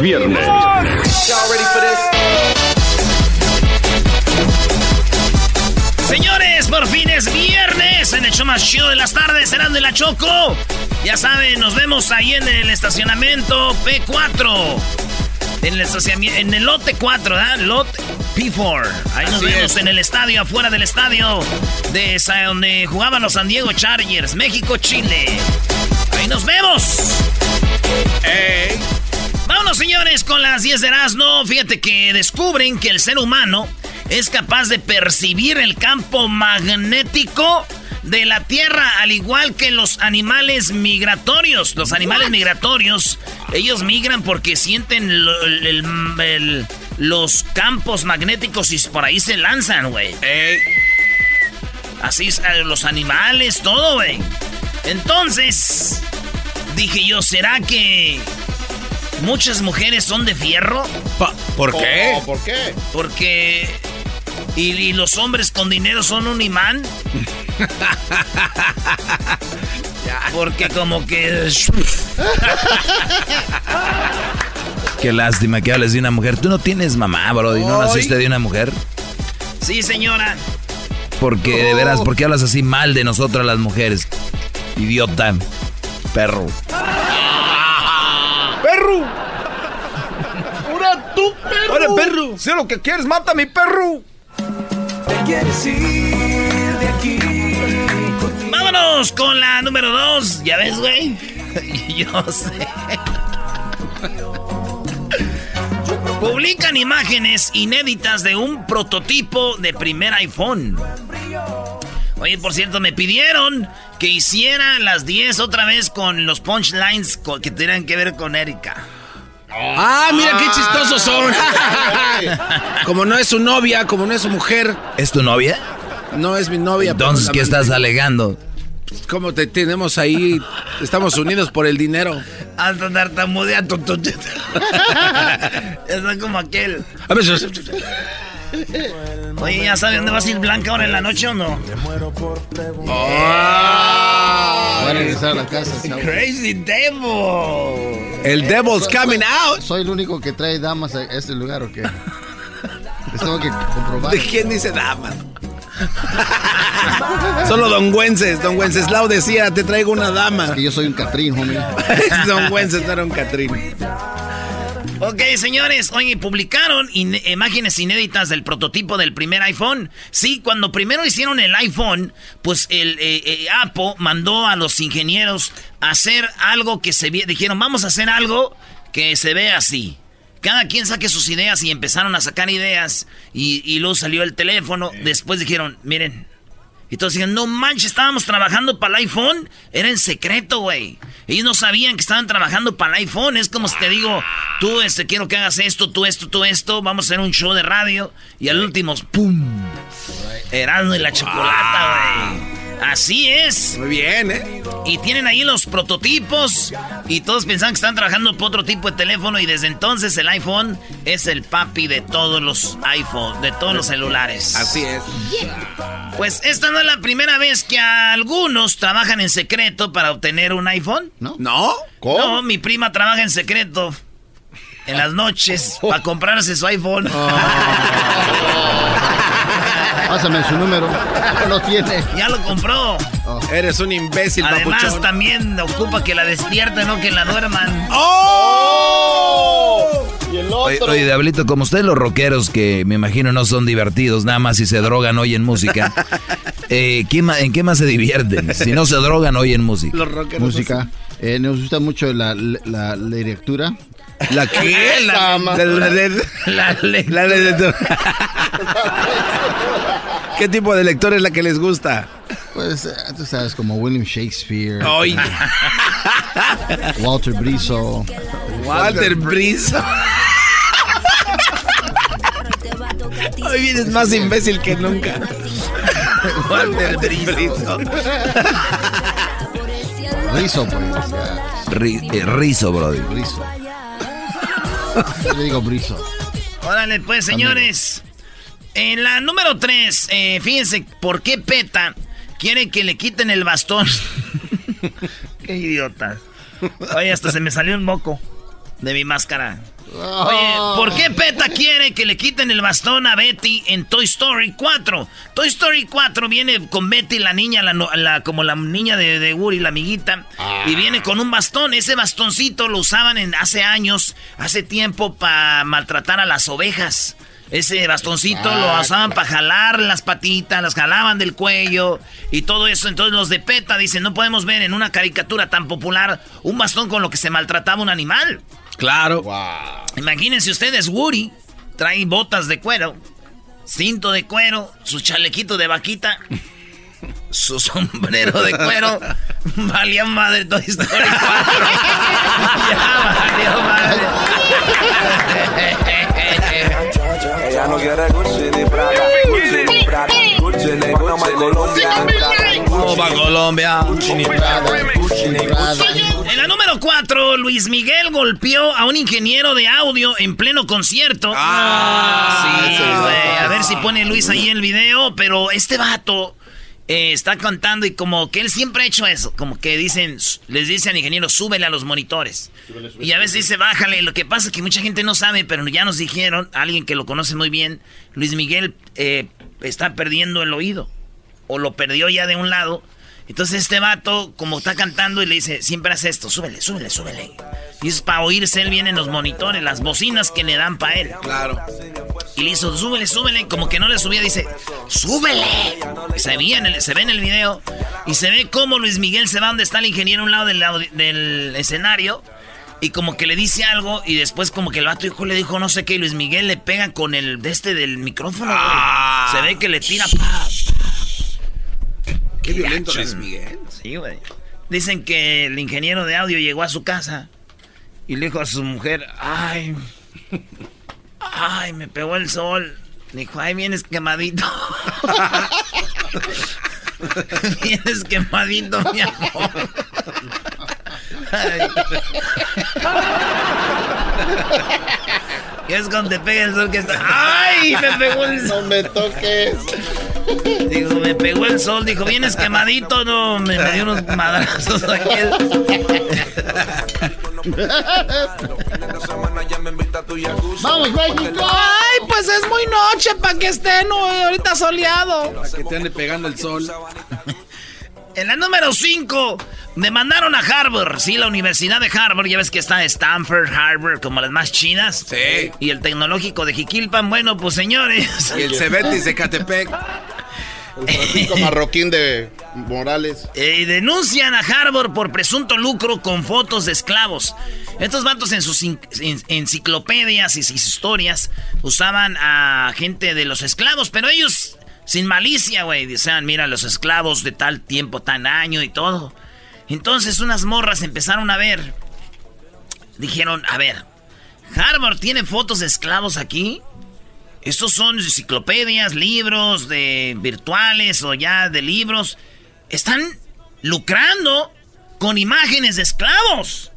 Viernes. Señores, por fin es viernes en el show más chido de las tardes, serán de la Choco. Ya saben, nos vemos ahí en el estacionamiento P4. En el, estacionamiento, en el lote 4, ¿verdad? Lote P4. Ahí nos vemos es. en el estadio, afuera del estadio de Sa- donde jugaban los San Diego Chargers, México, Chile. Ahí nos vemos. Señores, con las 10 de Erasmo. Fíjate que descubren que el ser humano es capaz de percibir el campo magnético de la Tierra, al igual que los animales migratorios. Los animales migratorios, ellos migran porque sienten el- el- el- los campos magnéticos y por ahí se lanzan, güey. Así es, eh, los animales, todo, güey. Entonces, dije yo, ¿será que muchas mujeres son de fierro? ¿Por qué? Oh, ¿Por qué? Porque... ¿Y, y los hombres con dinero son un imán? Porque como que... Qué lástima que hables de una mujer. Tú no tienes mamá, bro, y no naciste de una mujer. Sí, señora. Porque, de veras, ¿por qué hablas así mal de nosotras las mujeres? Idiota. Perro. ¡Perro! ¡Ahora tú, perro! ¡Ahora, perro! ¡Sé lo que quieres! ¡Mata a mi perro! Vámonos con la número dos. ¿Ya ves, güey? Yo sé. Publican imágenes inéditas de un prototipo de primer iPhone. Oye, por cierto, me pidieron que hiciera las 10 otra vez con los punchlines que tuvieran que ver con Erika. ¡Ah, mira qué chistosos son! como no es su novia, como no es su mujer, ¿Es tu novia? no es mi novia. pero Entonces, ¿qué estás alegando? ¿Cómo te tenemos ahí? Estamos unidos por el dinero. Hasta tartamudea. Está como aquel. A ver, Oye, ¿ya sabes dónde vas a ir Blanca ahora en la noche o no? Voy a regresar a la casa. chavo. Crazy Devil. el devil's coming out. ¿Soy el único que trae damas a este lugar o qué? Les tengo que comprobar. ¿De quién dice dama? Solo Don Güences. Don Wenceslao decía, te traigo una dama. Que yo soy un Catrín, homie. Don Güences no era un Catrín. Ok, señores, oye, publicaron in- imágenes inéditas del prototipo del primer iPhone. Sí, cuando primero hicieron el iPhone, pues el eh, eh, Apple mandó a los ingenieros a hacer algo que se. Dijeron, vamos a hacer algo que se ve así. Cada quien saque sus ideas y empezaron a sacar ideas. Y, y luego salió el teléfono. Después dijeron, miren, y todos decían, no manches, estábamos trabajando para el iPhone. Era en secreto, güey. Ellos no sabían que estaban trabajando para el iPhone. Es como si te digo, tú este, quiero que hagas esto, tú esto, tú esto. Vamos a hacer un show de radio. Y al último, ¡pum! Erasmo y la chocolata, güey. Así es. Muy bien, ¿eh? Y tienen ahí los prototipos. Y todos pensaban que están trabajando por otro tipo de teléfono. Y desde entonces el iPhone es el papi de todos los iPhone, de todos los celulares. Así es. Pues esta no es la primera vez que algunos trabajan en secreto para obtener un iPhone. ¿No? ¿No? No, mi prima trabaja en secreto en las noches para comprarse su iPhone. Pásame su número. No lo tiene. Ya lo compró. Eres un imbécil, Además, papuchón. también ocupa que la despierten, no que la duerman. ¡Oh! Y el otro. oye, Diablito, como ustedes los rockeros, que me imagino no son divertidos, nada más si se drogan oyen música, eh, ¿qué ma- ¿en qué más se divierten? Si no se drogan oyen música. Los rockeros. Música. Eh, nos gusta mucho la, la, la lectura. ¿La qué? La, la, la- la- La la- la- la- ¿Qué tipo de lector es la que les gusta? Pues eh, tú sabes, como William Shakespeare, Ay, Walter Brizo, Walter Brizo. Hoy vienes más imbécil que nunca. Walter Brizo. Rizo, pues. Ri- eh, Rizo, brody. Rizo. Yo le digo brizo. Órale, pues, señores. En la número 3, fíjense, ¿por qué PETA quiere que le quiten el bastón? qué idiotas. Oye, hasta se me salió un moco de mi máscara. Oye, ¿por qué PETA quiere que le quiten el bastón a Betty en Toy Story 4? Toy Story 4 viene con Betty, la niña, la, la- como la niña de, de Woody, la amiguita, y viene con un bastón. Ese bastoncito lo usaban en, hace años, hace tiempo, para maltratar a las ovejas. Ese bastoncito lo usaban para jalar las patitas, las jalaban del cuello y todo eso. Entonces los de PETA dicen, no podemos ver en una caricatura tan popular un bastón con lo que se maltrataba un animal. Claro. Imagínense ustedes, Woody trae botas de cuero, cinto de cuero, su chalequito de vaquita, su sombrero de cuero. Valía madre Toy Story 4. ya valió madre. Ella no quiere Gucci ni Prada, Gucci ni Prada, Gucci ni Gucci ni Colombia. Opa, Colombia. En la número 4, Luis Miguel golpeó a un ingeniero de audio en pleno concierto. Ah, sí, güey. A ver si pone Luis ahí el video, pero este vato eh, está cantando y como que él siempre ha hecho eso, como que dicen, les dice al ingeniero, súbele a los monitores. Y a veces dice, bájale. Lo que pasa es que mucha gente no sabe, pero ya nos dijeron, alguien que lo conoce muy bien, Luis Miguel eh, está perdiendo el oído. O lo perdió ya de un lado. Entonces este vato, como está cantando, y le dice, siempre hace esto, súbele, súbele, súbele. Y es para oírse él bien en los monitores, las bocinas que le dan para él. Claro. Y le hizo, súbele, súbele. Como que no le subía, dice, súbele. Y se, veía en el, se ve en el video. Y se ve cómo Luis Miguel se va donde está el ingeniero a un lado del, del escenario. Y como que le dice algo. Y después como que el vato hijo le dijo no sé qué. Y Luis Miguel le pega con el de este del micrófono. Ah. Se ve que le tira. pa, pa. Qué violento. Luis Miguel. Sí, güey. Dicen que el ingeniero de audio llegó a su casa y le dijo a su mujer, ay, ay, me pegó el sol. Dijo, ay, vienes quemadito. vienes quemadito, mi amor. Ay. ¿Qué es cuando te pega el sol que está? ¡Ay! Me pegó el sol. No me toques. Dijo, me pegó el sol. Dijo, vienes quemadito. No, me, me dio unos madrazos aquí. ¡Vamos, México! Ay, pues es muy noche para que esté no, ahorita soleado. Para que te ande pegando el sol. En la número 5, demandaron a Harvard. Sí, la Universidad de Harvard. Ya ves que está Stanford, Harvard, como las más chinas. Sí. Y el tecnológico de Jiquilpan. Bueno, pues señores. Y el Cebetis de Catepec. El Francisco Marroquín de Morales. Eh, denuncian a Harvard por presunto lucro con fotos de esclavos. Estos vatos en sus en- enciclopedias y sus historias usaban a gente de los esclavos, pero ellos sin malicia, güey. Decían, mira, los esclavos de tal tiempo, tan año y todo. Entonces unas morras empezaron a ver. Dijeron, a ver, Harvard tiene fotos de esclavos aquí. Estos son enciclopedias, libros de virtuales o ya de libros. Están lucrando con imágenes de esclavos.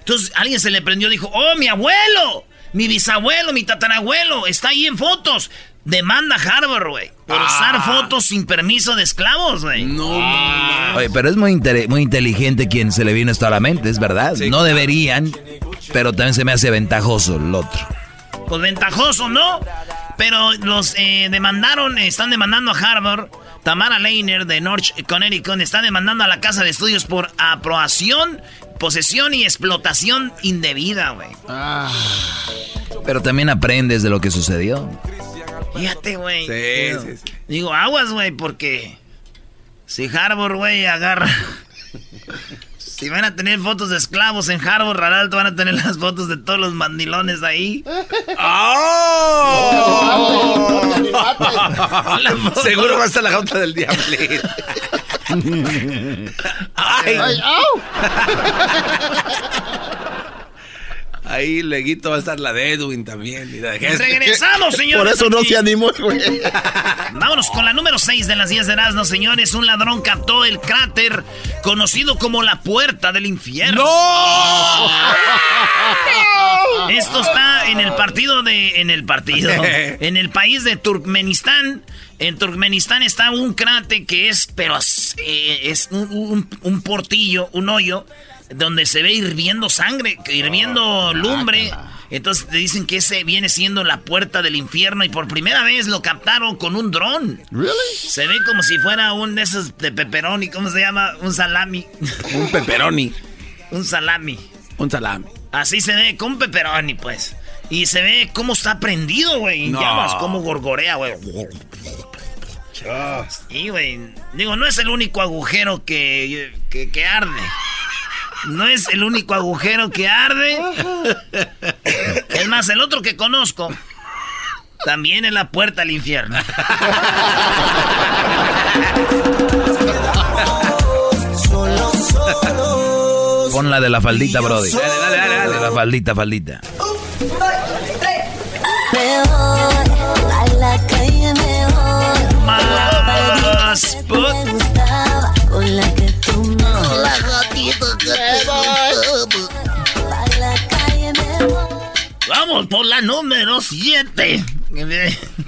Entonces alguien se le prendió y dijo, oh, mi abuelo, mi bisabuelo, mi tatarabuelo, está ahí en fotos. Demanda Harvard, güey, por usar fotos sin permiso de esclavos, güey. No, Oye, pero es muy, inte- muy inteligente quien se le vino esto a la mente, es verdad. no deberían, pero también se me hace ventajoso el otro. Pues ventajoso, ¿no? Pero los eh, demandaron, están demandando a Harvard. Tamara Leiner de North Connecticut está demandando a la casa de estudios por aprobación, posesión y explotación indebida, güey. Pero también aprendes de lo que sucedió. Fíjate, güey. Sí, sí, sí. Digo, aguas, güey, porque si Harvard, güey, agarra... Si van a tener fotos de esclavos en Harvard, al alto van a tener las fotos de todos los mandilones ahí. Foto- Seguro va a estar la jauta del diablo. Ay, ¡Ay, au! Ahí, leguito va a estar la de Edwin también. y la de Jesús. Regresamos, señores. Por eso no se animó, güey. Vámonos con la número 6 de las 10 de Erasmo, señores. Un ladrón captó el cráter conocido como la puerta del infierno. ¡No! Esto está en el partido de. En el partido. En el país de Turkmenistán. En Turkmenistán está un cráter que es, pero eh, es un, un- un portillo, un hoyo, donde se ve hirviendo sangre, hirviendo lumbre. Entonces te dicen que ese viene siendo la puerta del infierno y por primera vez lo captaron con un dron. ¿Really? Se ve como si fuera un de esos de pepperoni, ¿cómo se llama? Un salami. Un pepperoni. un salami. Un salami. Así se ve, con pepperoni, pues. Y se ve cómo está prendido, güey. No. llamas, cómo gorgorea, güey. Sí, güey. Digo, no es el único agujero que, que, que arde. No es el único agujero que arde. Es más, el otro que conozco también es la puerta al infierno. Pon la de la faldita, brody. Dale, dale, dale, dale. De la faldita, faldita. Me voy a la calle, me voy. Más put- Vamos por la número 7.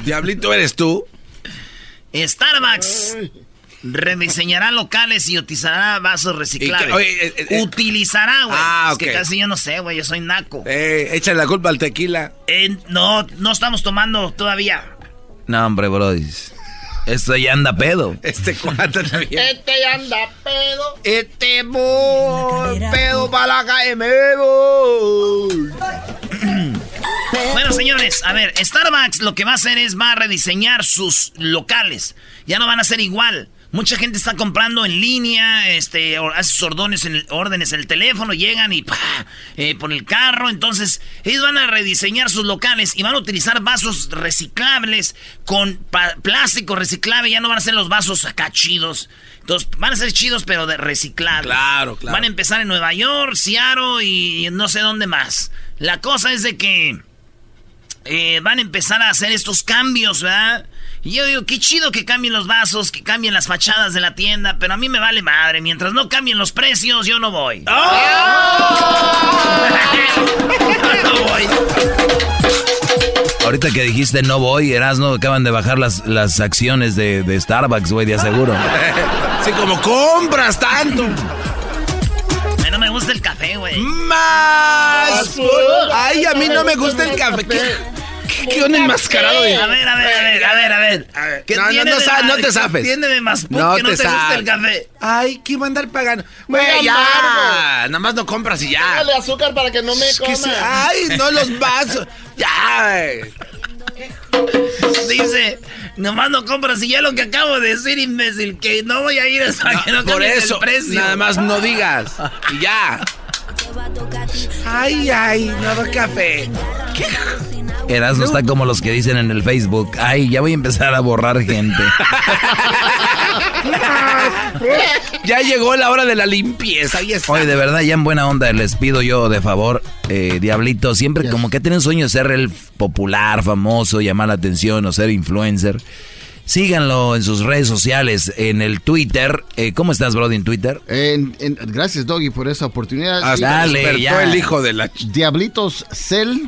Diablito, ¿eres tú? Starbucks rediseñará locales y utilizará vasos reciclables. Que- oye, eh, eh, utilizará, güey. Ah, Es que ok. casi yo no sé, güey. Yo soy naco. Eh, échale la culpa al tequila. Eh, no, no estamos tomando todavía. No, hombre, brody. Esto ya anda pedo. Este cuate también. Este anda pedo. Este voy, pedo para la calle, me voy. Bueno, señores, a ver, Starbucks lo que va a hacer es va a rediseñar sus locales. Ya no van a ser igual. Mucha gente está comprando en línea, este, hace sus órdenes en el, órdenes en el teléfono, llegan y pa, eh, por el carro. Entonces, ellos van a rediseñar sus locales y van a utilizar vasos reciclables con plástico reciclable. Ya no van a ser los vasos acá chidos. Entonces, van a ser chidos, pero de reciclable. Claro, claro. Van a empezar en Nueva York, Seattle y no sé dónde más. La cosa es de que eh, van a empezar a hacer estos cambios, ¿verdad? Y yo digo, qué chido que cambien los vasos, que cambien las fachadas de la tienda, pero a mí me vale madre. Mientras no cambien los precios, yo no voy. no voy. Ahorita que dijiste no voy, Erasno, acaban de bajar las, las acciones de, de Starbucks, güey, de aseguro. Sí, como compras tanto. No me gusta el café, güey. Más. Ay, a mí no me gusta el café. ¿Qué, qué, qué un enmascarado de... A ver, a ver, a ver, a ver, a ver. ¿Qué No, no, no sa- no te qué zafes. tiene de más No que no te te gusta el café? Ay, ¿qué va a andar pagando? Güey, ya. Nada más no compras y ya. Dale azúcar para que no me Es que sí, coma. Ay, no los vasos. Ya. Dice, nomás no compras y ya lo que acabo de decir, imbécil, que no voy a ir hasta que no Por eso, el precio. nada más no digas. Y ya. Ay, ay, nuevo café. Erasno está como los que dicen en el Facebook, ay, ya voy a empezar a borrar gente. Ya llegó la hora de la limpieza. Ahí está. Oye, de verdad, ya en buena onda, les pido yo de favor, eh, Diablito, siempre como que tienen sueño de ser el popular, famoso, llamar la atención o ser influencer. Síganlo en sus redes sociales, en el Twitter. Eh, ¿Cómo estás, Brody, en Twitter? En- en- gracias, Doggy, por esa oportunidad. Hasta Sí, dale, ya. el hijo de la... Diablitos Cell.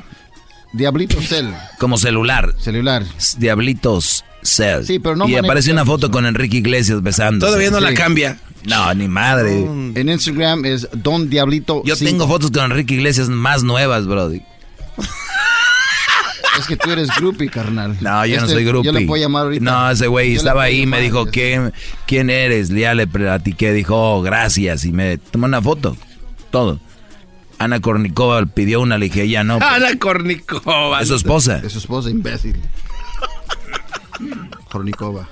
Diablitos Cell. Como celular. Celular. Diablitos Cell. Sí, pero no Y aparece una eso. foto con Enrique Iglesias besando. Todavía no la cambia. No, ni madre. En Instagram es Don Diablito. Yo 5. tengo fotos con Enrique Iglesias más nuevas, Brody. Es que tú eres groupie, carnal. No, yo no Este, soy grupo. Yo le puedo llamar ahorita. No, ese güey estaba ahí y me dijo, ¿quién, ¿quién eres? Ya le platiqué, dijo, oh, gracias. Y me tomó una foto. Todo. Ana Kornikova pidió una, le dije, ya no. pues, Ana Kornikova. es su esposa. Es su esposa, imbécil. Jornikova.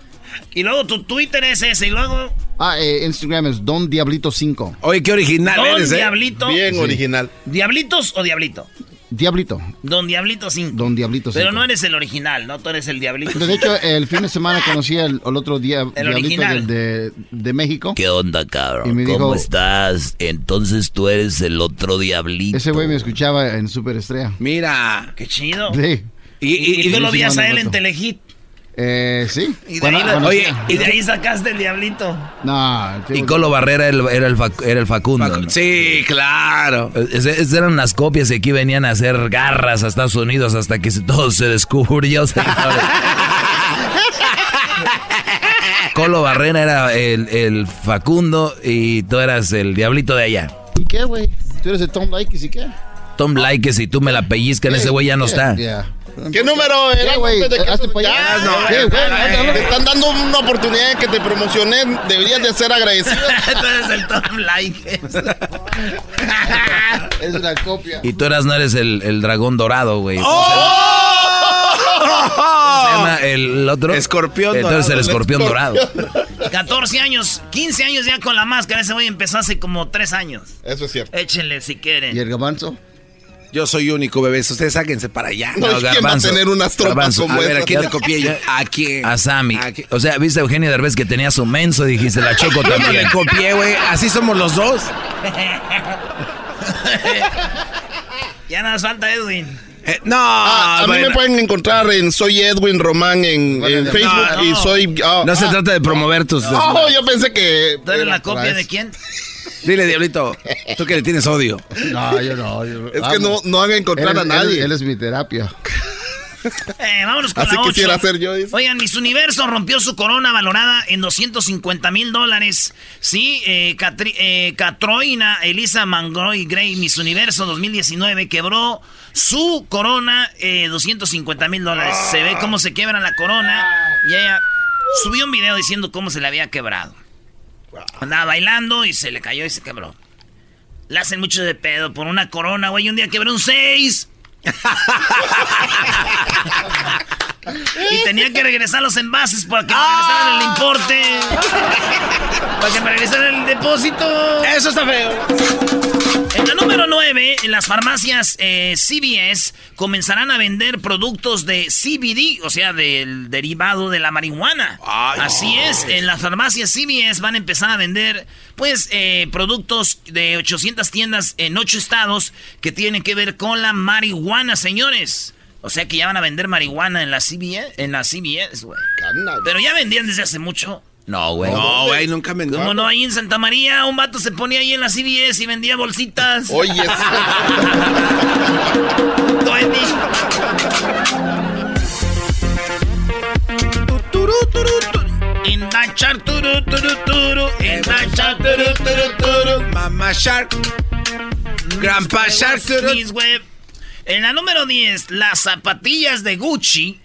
Y luego tu Twitter es ese, y luego Ah, eh, Instagram es Don Diablito 5. Oye, qué original Don eres, ¿eh? Diablito. Sí. original. ¿Diablitos o Diablito? Diablito. Don Diablito 5. Don Diablito Pero 5. no eres el original, ¿no? Tú eres el Diablito. De hecho, el fin de semana conocí al, al otro día El Diablito original. del- de, de México. ¿Qué onda, Y cabrón? me ¿Cómo dijo- estás? Entonces tú eres el otro diablito. Ese güey me escuchaba en Superestrella. Mira. Qué chido. Sí. Y, Y, y- tú lo vías a él en. Telehit. Eh, sí. Y de, Bueno, ahí, lo- oye, y de ahí sacaste el Diablito. No, Y Colo Barrera era el, era el, Fac- era el Facundo. Facu- ¿no? Sí, claro. Ese- esas eran las copias y aquí venían a hacer garras a Estados Unidos hasta que todo se descubrió. Colo Barrera era el, el Facundo y tú eras el diablito de allá. ¿Y qué, güey? ¿Tú eres el Tom Likes y qué? Tom Likes, si tú me la pellizcas, ese güey ya no está. Ya. ¿Qué número ¿Qué, era? güey? Te están dando una oportunidad de que te promocioné. Deberías de ser agradecido. tú eres el Tom Like. Es una copia. Y tú eras, no eres el, el dragón dorado, güey. ¡Oh! ¿Cómo se llama el otro? Escorpión Entonces dorado. el escorpión dorado. 14 años, 15 años ya con la máscara. Ese güey empezó hace como 3 años. Eso es cierto. Échenle si ¿Y quieren. el gabanzo? Yo soy único, bebés. Ustedes sáquense para allá. No, ¿quién va a tener unas tropas como A ver, ¿a quién le copié yo? ¿A quién? A Sammy. ¿A quién? O sea, viste a Eugenio Derbez que tenía su menso y dijiste, la choco Yo no también. le copié, güey. Así somos los dos. Ya nada más falta Edwin. Eh, no, Ah, a mí bueno. me pueden encontrar en Soy Edwin Román en, en no, Facebook no. y soy. ah, No se ah, trata de promover tus... Oh, yo pensé que. ¿Tú eres la copia de quién? Dile, Diablito, tú que le tienes odio. No, yo no. yo- Es que no, no van a encontrar a nadie. él- él es mi terapia. Eh, vámonos con Así la ocho. quisiera hacer yo, dice. Oigan, Miss Universo rompió su corona valorada en 250 mil dólares. Sí, eh, Catri- eh, Catroina Elisa Mangroy Gray, Miss Universo 2019, quebró su corona eh, 250 mil dólares. Se ve cómo se quiebra la corona y ella subió un video diciendo cómo se le había quebrado. Andaba bailando y se le cayó y se quebró. Le hacen mucho de pedo por una corona, güey. Un día quebró un 6. y tenía que regresar los envases para que me regresaran el importe. Para que me regresaran el depósito. Eso está feo. En la número 9, en las farmacias eh, CVS comenzarán a vender productos de CBD, o sea, del derivado de la marihuana. Ay. Así es, en las farmacias CVS van a empezar a vender, pues, eh, productos de 800 tiendas en 8 estados que tienen que ver con la marihuana, señores. O sea que ya van a vender marihuana en la CVS, en la CVS, güey. Pero ya vendían desde hace mucho. No, güey. No, güey, nunca me... ¿Cómo no? Ahí en Santa María un vato se ponía ahí en la CVS y vendía bolsitas. Oye, Duende. Turu, turu, turu. Turu, turu, turu. In the chart, turu, turu, turu. Mamá Shark. Grandpa Shark. En la número 10, las zapatillas de Gucci.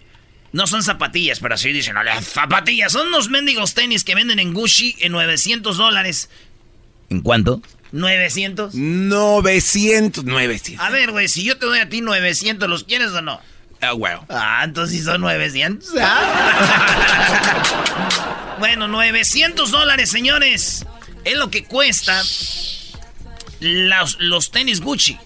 No son zapatillas, pero así dicen, no, las zapatillas. Son unos mendigos tenis que venden en Gucci en 900 dólares. ¿En cuánto? 900. 900, 900. A ver, güey, si yo te doy a ti 900, ¿los quieres o no? Ah, güey. Ah, entonces sí son 900. Ah. bueno, 900 dólares, señores. Es lo que cuesta los, los tenis Gucci.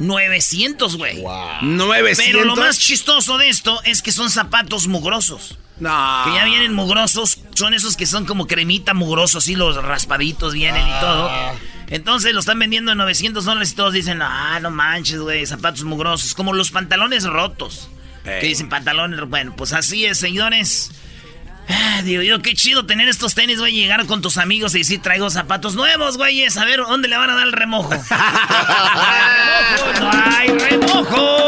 900, güey. 900. Pero lo más chistoso de esto es que son zapatos mugrosos. No. Que ya vienen mugrosos. Son esos que son como cremita mugrosos, y los raspaditos vienen y todo. Entonces lo están vendiendo en 900 dólares y todos dicen, ah, no manches, güey, zapatos mugrosos. Como los pantalones rotos. Que dicen pantalones, bueno, pues así es, señores. Ah, digo yo, qué chido tener estos tenis, güey, llegar con tus amigos y decir, traigo zapatos nuevos, güeyes, a ver, ¿dónde le van a dar el remojo? ¡No hay remojo!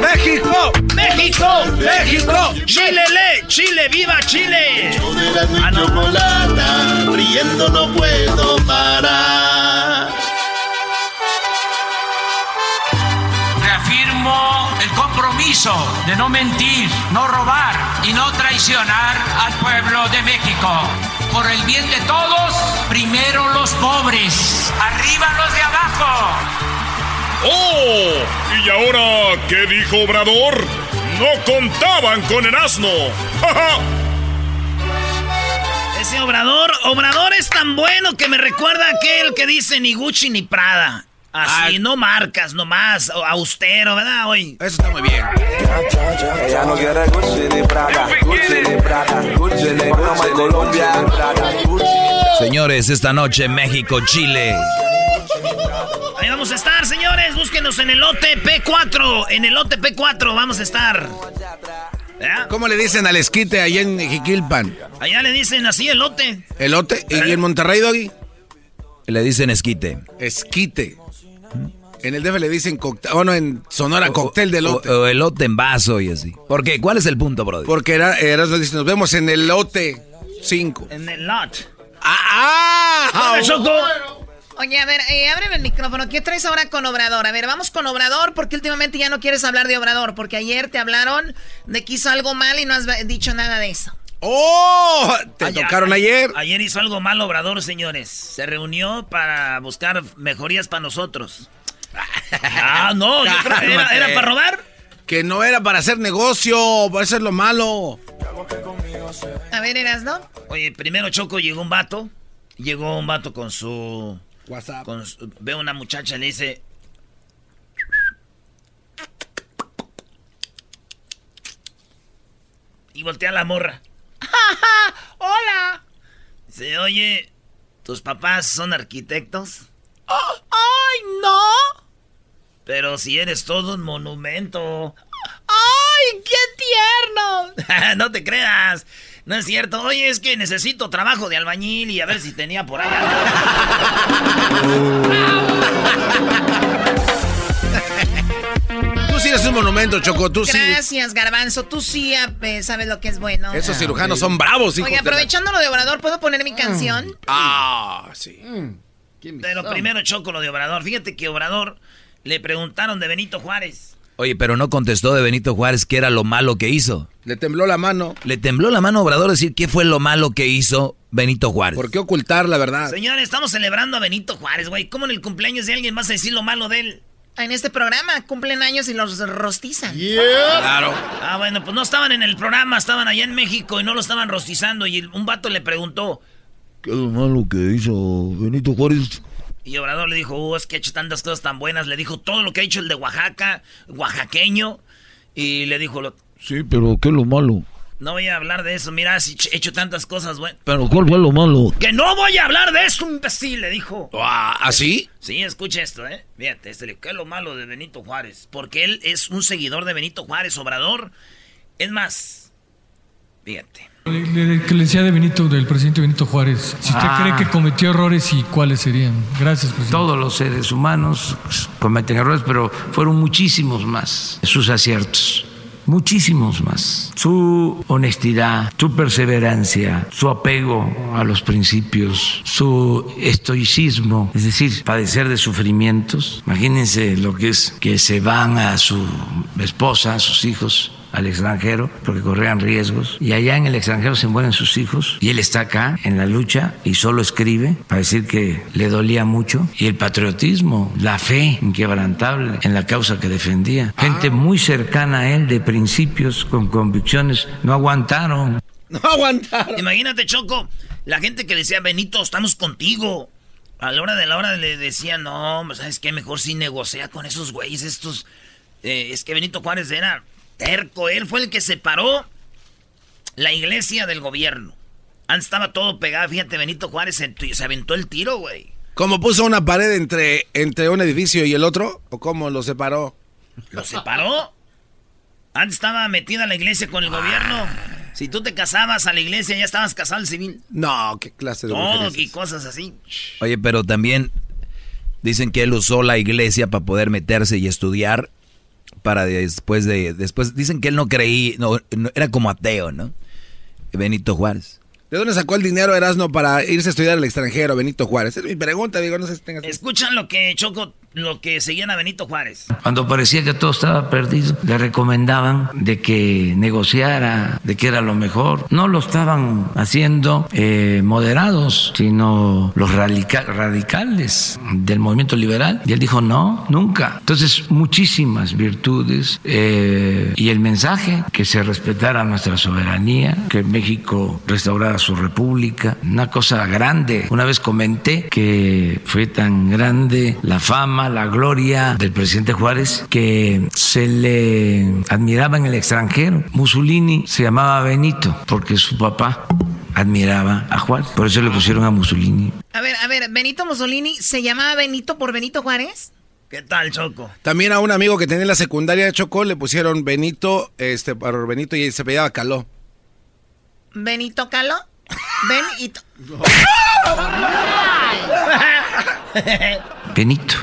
¡México! ¡México! ¡México! ¡Chile, le! ¡Chile, viva Chile! Yo de la Ah, no. riendo no puedo parar. El compromiso de no mentir, no robar y no traicionar al pueblo de México. Por el bien de todos, primero los pobres, arriba los de abajo. ¡Oh! ¿Y ahora qué dijo Obrador? No contaban con el asno. ¡Ja, ja! Ese Obrador, Obrador es tan bueno que me recuerda a aquel que dice ni Gucci ni Prada. Así, no marcas, nomás, austero, ¿verdad? Hoy. Eso está muy bien. Ella no quiere Gucci ni Prada, Gucci ni Prada, Gucci ni Gucci, Colombia, Prada, Gucci. Señores, esta noche México, Chile. Ahí vamos a estar, señores. Búsquenos en el lote P4. En el lote P4 vamos a estar. ¿Ya? ¿Cómo le dicen al esquite allá en Jiquilpan? Allá le dicen así elote. ¿Elote? ¿Y en Monterrey, Doggy? Le dicen esquite. Esquite. En el DF le dicen cóctel. Bueno, en Sonora, cóctel de elote. O, o elote en vaso y así. ¿Por qué? ¿Cuál es el punto, brother? Porque era, era, dice, nos vemos en el lote 5. En el lot. ¡Ah! ah Choco! Oye, a ver, eh, ábreme el micrófono. ¿Qué traes ahora con Obrador? A ver, vamos con Obrador porque últimamente ya no quieres hablar de Obrador. Porque ayer te hablaron de que hizo algo mal y no has dicho nada de eso. ¡Oh! ¿Te tocaron ayer? Ayer hizo algo mal Obrador, señores. Se reunió para buscar mejorías para nosotros. Ah, no, yo creo que era, era para robar. Que no era para hacer negocio, para hacer lo malo. A ver, eras, ¿no? Oye, primero Choco llegó un vato. Llegó un vato con su. WhatsApp. Con su- ve a una muchacha y le dice. Y voltea a la morra. ¡Hola! Dice, oye, ¿tus papás son arquitectos? ¡Ay, no! Pero si eres todo un monumento. ¡Ay, qué tierno! no te creas. No es cierto. Oye, es que necesito trabajo de albañil y a ver si tenía por allá. Tú sí eres un monumento, Choco. Tú sí. Gracias, Garbanzo. Tú sí eh, sabes lo que es bueno. Esos cirujanos son bravos, hijos Oye, aprovechando lo de Obrador, ¿puedo poner mi canción? Ah, sí. Pero primero choco lo de Obrador. Fíjate que Obrador le preguntaron de Benito Juárez. Oye, pero no contestó de Benito Juárez qué era lo malo que hizo. Le tembló la mano. Le tembló la mano a Obrador decir qué fue lo malo que hizo Benito Juárez. ¿Por qué ocultar la verdad? Señores, estamos celebrando a Benito Juárez, güey. ¿Cómo en el cumpleaños de alguien vas a decir lo malo de él? En este programa cumplen años y los rostizan. Claro. Ah, bueno, pues no estaban en el programa, estaban allá en México y no lo estaban rostizando. Y un vato le preguntó. ¿Qué es lo malo que hizo Benito Juárez? Y Obrador le dijo, oh, es que ha hecho tantas cosas tan buenas. Le dijo todo lo que ha hecho el de Oaxaca, oaxaqueño. Y le dijo, lo- Sí, pero ¿qué es lo malo? no voy a hablar de eso. Mira, si he hecho tantas cosas buenas. Pero ¿cuál fue lo malo? Que no voy a hablar de eso, imbécil, le dijo. ¿Así? Sí, escucha esto, ¿eh? Fíjate, este, le- ¿qué es lo malo de Benito Juárez? Porque él es un seguidor de Benito Juárez, Obrador. Es más, fíjate. Que le decía de Benito, del presidente Benito Juárez. Si usted Ah. cree que cometió errores y cuáles serían. Gracias, presidente. Todos los seres humanos cometen errores, pero fueron muchísimos más sus aciertos. Muchísimos más. Su honestidad, su perseverancia, su apego a los principios, su estoicismo, es decir, padecer de sufrimientos. Imagínense lo que es que se van a su esposa, a sus hijos, al extranjero porque corrían riesgos y allá en el extranjero se mueren sus hijos y él está acá en la lucha y solo escribe para decir que le dolía mucho y el patriotismo, la fe inquebrantable en la causa que defendía. Gente muy cercana a él de principios con convicciones no aguantaron. No aguantaron. Imagínate, Choco, la gente que decía, Benito, estamos contigo. A la hora de la hora le decía, no, ¿sabes qué? Mejor sí negocia con esos güeyes, estos... eh, es que Benito Juárez era terco, él fue el que separó la iglesia del gobierno. Antes estaba todo pegado, fíjate, Benito Juárez se, se aventó el tiro, güey. ¿Cómo puso una pared entre, entre un edificio y el otro? ¿O cómo lo separó? ¿Lo separó? Antes estaba metida la iglesia con el gobierno. Si tú te casabas a la iglesia, ya estabas casado al civil. No, qué clase de Todo y cosas así. Oye, pero también dicen que él usó la iglesia para poder meterse y estudiar para después de después dicen que él no creía, no, no- era como ateo, ¿no? Benito Juárez. ¿De dónde sacó el dinero Erasmo para irse a estudiar al extranjero, Benito Juárez? Es mi pregunta, digo, no sé si tengas... Escuchan lo que Choco, lo que seguían a Benito Juárez. Cuando parecía que todo estaba perdido, le recomendaban de que negociara, de que era lo mejor. No lo estaban haciendo eh, moderados, sino los radica- radicales del movimiento liberal. Y él dijo, no, nunca. Entonces, muchísimas virtudes eh, y el mensaje que se respetara nuestra soberanía, que México restaurara su república, una cosa grande. Una vez comenté que fue tan grande la fama la gloria del presidente Juárez, que se le admiraba en el extranjero. Mussolini se llamaba Benito porque su papá admiraba a Juárez. Por eso le pusieron a Mussolini. A ver, a ver, Benito Mussolini se llamaba Benito por Benito Juárez. ¿Qué tal, Choco? También a un amigo que tenía en la secundaria de Choco le pusieron Benito, este, para Benito y se apellidaba Caló. ¿Benito Caló? Benito. Benito,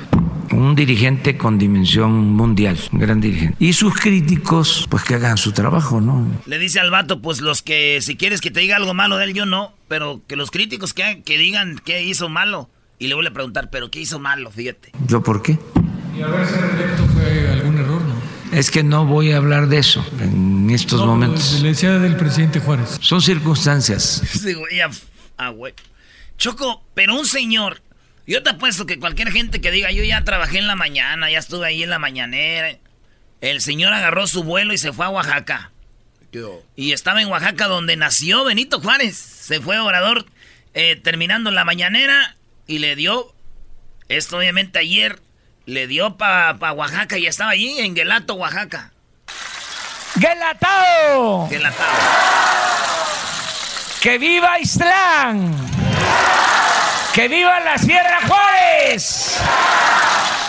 un dirigente con dimensión mundial, un gran dirigente. Y sus críticos, pues que hagan su trabajo, ¿no? Le dice al vato, pues los que, si quieres que te diga algo malo de él, yo no, pero que los críticos que, que digan qué hizo malo. Y le voy a preguntar, ¿pero qué hizo malo? Fíjate. ¿Yo por qué? Y haberse reelecto fue algún error, ¿no? Es que no voy a hablar de eso en estos No, momentos. Le decía del presidente Juárez. Son circunstancias. Sí, güey, ah, ah, güey. Choco, pero un señor, yo te apuesto que cualquier gente que diga, yo ya trabajé en la mañana, ya estuve ahí en la mañanera, el señor agarró su vuelo y se fue a Oaxaca. Y estaba en Oaxaca donde nació Benito Juárez. Se fue orador eh, terminando la mañanera y le dio, esto obviamente ayer, le dio para pa Oaxaca y estaba allí en Gelato, Oaxaca. ¡Gelatao! Gelatado. ¡Que viva Islán! ¡Que viva la Sierra Juárez!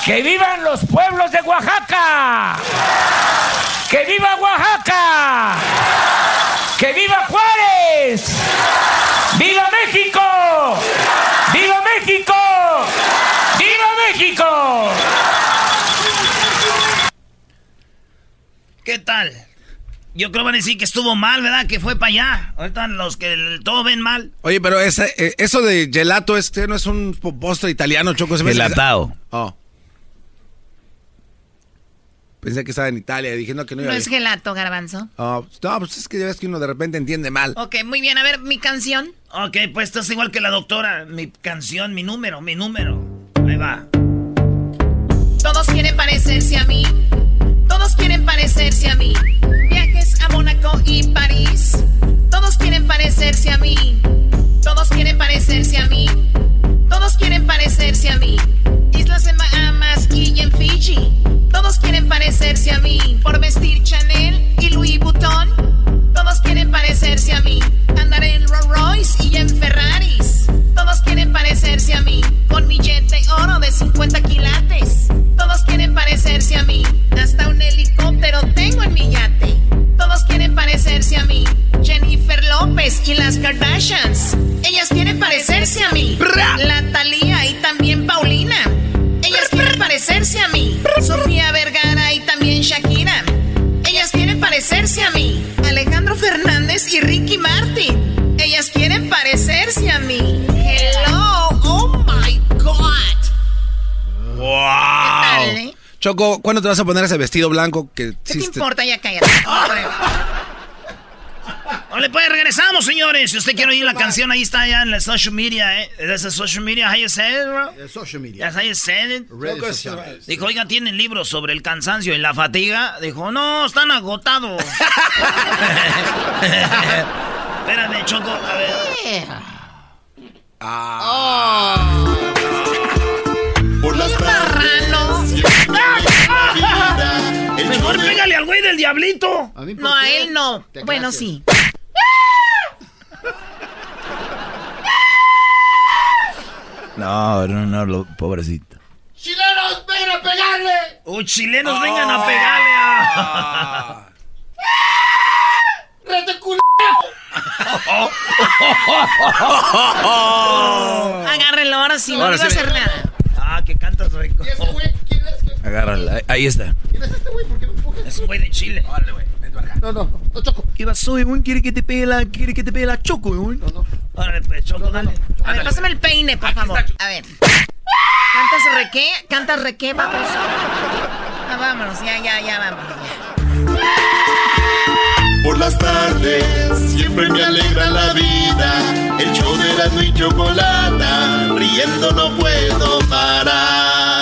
¡Que vivan los pueblos de Oaxaca! ¡Que viva Oaxaca! ¡Que viva Juárez! ¡Viva México! ¡Viva México! ¡Viva México! ¿Qué tal? Yo creo que van a decir que estuvo mal, ¿verdad? Que fue para allá. Ahorita los que todo ven mal. Oye, pero ese, eh, eso de gelato este no es un po- postre italiano, Choco. se me que- Gelatao. Oh. Pensé que estaba en Italia, diciendo que no No iba es gelato, garbanzo. Oh, no, pues es que ya ves que uno de repente entiende mal. Ok, muy bien. A ver, mi canción. Ok, pues estás igual que la doctora. Mi canción, mi número, mi número. Ahí va. Todos quieren parecerse a mí. Todos quieren parecerse a mí. Viajes a Mónaco y París. Todos quieren parecerse a mí. Todos quieren parecerse a mí. Todos quieren parecerse a mí. Islas en Bahamas y en Fiji. Todos quieren parecerse a mí. Por vestir Chanel y Louis Vuitton. Todos quieren parecerse a mí. Andar en Rolls Royce y en Ferraris. Todos quieren parecerse a mí. Con de oro de 50 quilates. Todos quieren parecerse a mí. Hasta un helicóptero tengo en mi yate. Todos quieren parecerse a mí. Jennifer López y las Kardashians. Ellas quieren parecerse a mí. La Thalía y también Paulina. Ellas quieren parecerse a mí. Sofía Vergara y también Shakira. Ellas quieren parecerse a mí. Alejandro Fernández y Ricky Martin. Ellas quieren parecerse a mí. Hello. Oh my God. ¡Wow! tal, eh? Choco, ¿cuándo te vas a poner ese vestido blanco que ¿Qué te importa? Ya cállate. Vale, pues regresamos, señores. Si usted quiere oír la canción, ahí está ya en la social media, ¿eh? ¿Es social media? How you say it, bro? social media. That's how you say it. Dijo, oiga, ¿tienen libros sobre el cansancio y la fatiga? Dijo, no, están agotados. Espérame, Choco, a ver. Por las. Mejor pégale al güey del diablito. No, a él no. Bueno, sí. No, no, no, lo- pobrecito. ¡Chilenos, ven a pegarle! ¡Uy, chilenos, vengan a pegarle a... ¡Rete culo! Agárrelo ahora sí, no Ahora le iba a sí. hacer nada. Ah, que cantas rico. Agárrala. Ahí- Ahí está. Es un güey de Chile. No, no, no, Choco. ¿Qué pasó, güey? ¿Quiere que te pegue la, quiere que te pegue la choco, güey? No, no. Órale, pues, choco, dale. A ver, pásame el peine, por favor. A ver. ¿Cantas requé? ¿Cantas requé, vamos? Ah, vámonos, ya, ya, ya, vámonos. Por las tardes siempre me alegra la vida. El show de la y chocolata, riendo no puedo parar.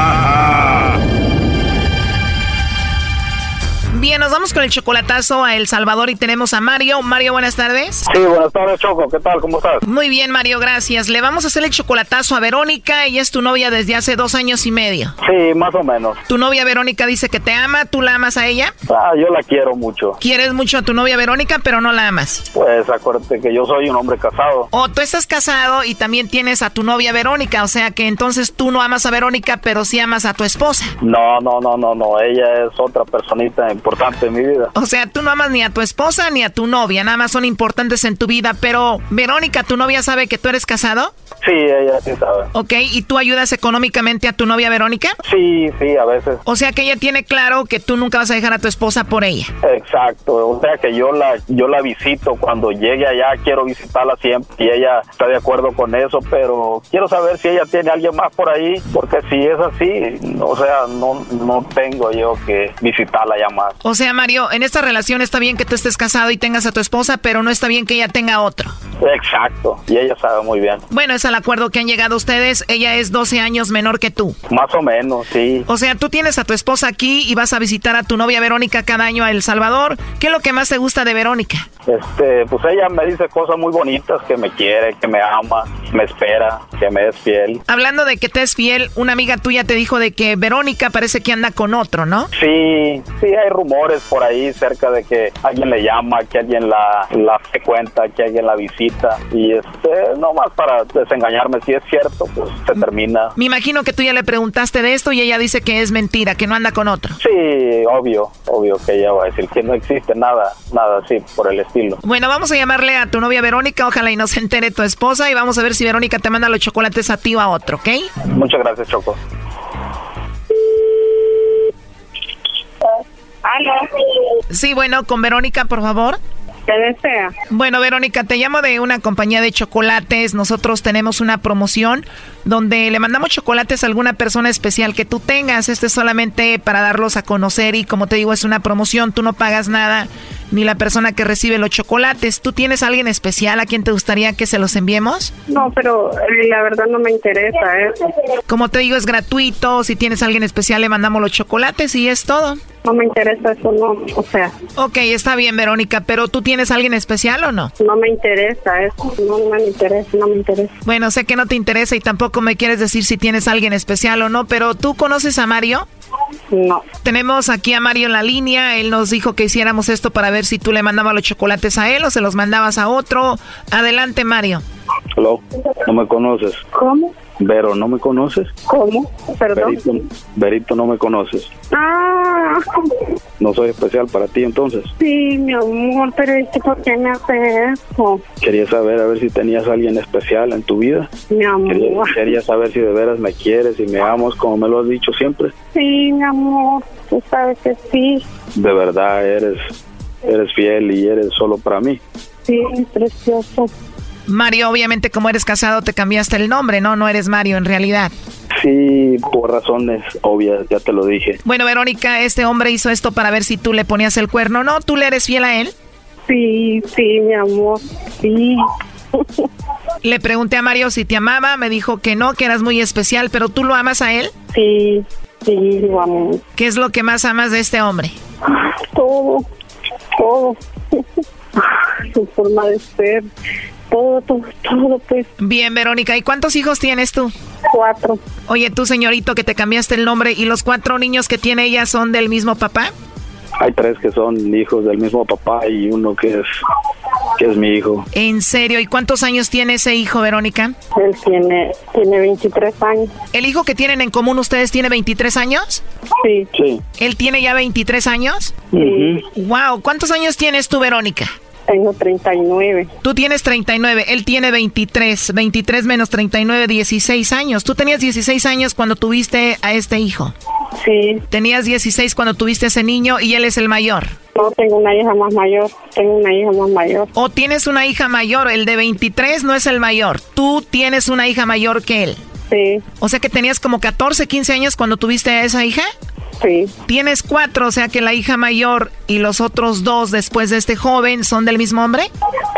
Bien, nos vamos con el chocolatazo a El Salvador y tenemos a Mario. Mario, buenas tardes. Sí, buenas tardes, Choco. ¿Qué tal? ¿Cómo estás? Muy bien, Mario, gracias. Le vamos a hacer el chocolatazo a Verónica. Ella es tu novia desde hace dos años y medio. Sí, más o menos. Tu novia Verónica dice que te ama. ¿Tú la amas a ella? Ah, yo la quiero mucho. Quieres mucho a tu novia Verónica, pero no la amas. Pues acuérdate que yo soy un hombre casado. O tú estás casado y también tienes a tu novia Verónica. O sea que entonces tú no amas a Verónica, pero sí amas a tu esposa. No, no, no, no, no. Ella es otra personita importante en mi vida. O sea, tú no amas ni a tu esposa ni a tu novia, nada más son importantes en tu vida. Pero, Verónica, ¿tu novia sabe que tú eres casado? Sí, ella sí sabe. Ok, ¿y tú ayudas económicamente a tu novia Verónica? Sí, sí, a veces. O sea que ella tiene claro que tú nunca vas a dejar a tu esposa por ella. Exacto, o sea que yo la, yo la visito cuando llegue allá, quiero visitarla siempre y ella está de acuerdo con eso, pero quiero saber si ella tiene a alguien más por ahí, porque si es así, o sea, no, no tengo yo que visitarla ya más. O sea, Mario, en esta relación está bien que tú estés casado y tengas a tu esposa, pero no está bien que ella tenga otro. Exacto, y ella sabe muy bien. Bueno, es al acuerdo que han llegado ustedes. Ella es 12 años menor que tú. Más o menos, sí. O sea, tú tienes a tu esposa aquí y vas a visitar a tu novia Verónica cada año a El Salvador. ¿Qué es lo que más te gusta de Verónica? Este, pues ella me dice cosas muy bonitas, que me quiere, que me ama, me espera, que me es fiel. Hablando de que te es fiel, una amiga tuya te dijo de que Verónica parece que anda con otro, ¿no? Sí, sí, hay rumores por ahí cerca de que alguien le llama, que alguien la, la frecuenta, que alguien la visita. Y este, no más para desengañarme, si es cierto, pues se termina. Me imagino que tú ya le preguntaste de esto y ella dice que es mentira, que no anda con otro. Sí, obvio, obvio que ella va a decir que no existe nada, nada así por el estilo. Bueno, vamos a llamarle a tu novia Verónica, ojalá y no se entere tu esposa y vamos a ver si Verónica te manda los chocolates a ti o a otro, ¿ok? Muchas gracias, Choco. Sí, bueno, con Verónica, por favor. ¿Qué desea? Bueno, Verónica, te llamo de una compañía de chocolates. Nosotros tenemos una promoción donde le mandamos chocolates a alguna persona especial que tú tengas. Este es solamente para darlos a conocer y como te digo, es una promoción. Tú no pagas nada, ni la persona que recibe los chocolates. ¿Tú tienes a alguien especial a quien te gustaría que se los enviemos? No, pero eh, la verdad no me interesa eso. Como te digo, es gratuito. Si tienes a alguien especial, le mandamos los chocolates y es todo. No me interesa eso, no, o sea. Ok, está bien, Verónica, pero ¿tú tienes a alguien especial o no? No me interesa eso, no, no me interesa, no me interesa. Bueno, sé que no te interesa y tampoco me quieres decir si tienes a alguien especial o no, pero ¿tú conoces a Mario? No. Tenemos aquí a Mario en la línea, él nos dijo que hiciéramos esto para ver si tú le mandabas los chocolates a él o se los mandabas a otro. Adelante, Mario. Hello, no me conoces. ¿Cómo? Vero, ¿no me conoces? ¿Cómo? Perdón. Verito, Verito, no me conoces. Ah, No soy especial para ti entonces. sí, mi amor, pero es que ¿por qué me hace eso? Quería saber a ver si tenías a alguien especial en tu vida. Mi Quería, amor. quería saber si de veras me quieres y me amas como me lo has dicho siempre. Sí, mi amor, tú sabes que sí. De verdad eres eres fiel y eres solo para mí. Sí, precioso. Mario, obviamente como eres casado te cambiaste el nombre, ¿no? No eres Mario en realidad. Sí, por razones obvias, ya te lo dije. Bueno, Verónica, este hombre hizo esto para ver si tú le ponías el cuerno, ¿no? ¿Tú le eres fiel a él? Sí, sí, mi amor, sí. Le pregunté a Mario si te amaba, me dijo que no, que eras muy especial, pero ¿tú lo amas a él? Sí, sí, lo amo. ¿Qué es lo que más amas de este hombre? Todo, todo. Su forma de ser, todo, todo, todo, pues. Bien, Verónica, ¿y cuántos hijos tienes tú? Cuatro. Oye, tú, señorito, que te cambiaste el nombre, ¿y los cuatro niños que tiene ella son del mismo papá? Hay tres que son hijos del mismo papá y uno que es que es mi hijo. ¿En serio? ¿Y cuántos años tiene ese hijo, Verónica? Él tiene, tiene 23 años. ¿El hijo que tienen en común ustedes tiene 23 años? Sí. Sí. ¿Él tiene ya 23 años? Ujú. Wow, ¿cuántos años tienes tú, Verónica? Tengo 39. Tú tienes 39, él tiene 23. 23 menos 39, 16 años. Tú tenías 16 años cuando tuviste a este hijo. Sí. Tenías 16 cuando tuviste a ese niño y él es el mayor. No, tengo una hija más mayor. Tengo una hija más mayor. O tienes una hija mayor, el de 23 no es el mayor. Tú tienes una hija mayor que él. Sí. O sea que tenías como 14, 15 años cuando tuviste a esa hija. Sí. Tienes cuatro, o sea que la hija mayor y los otros dos después de este joven son del mismo hombre.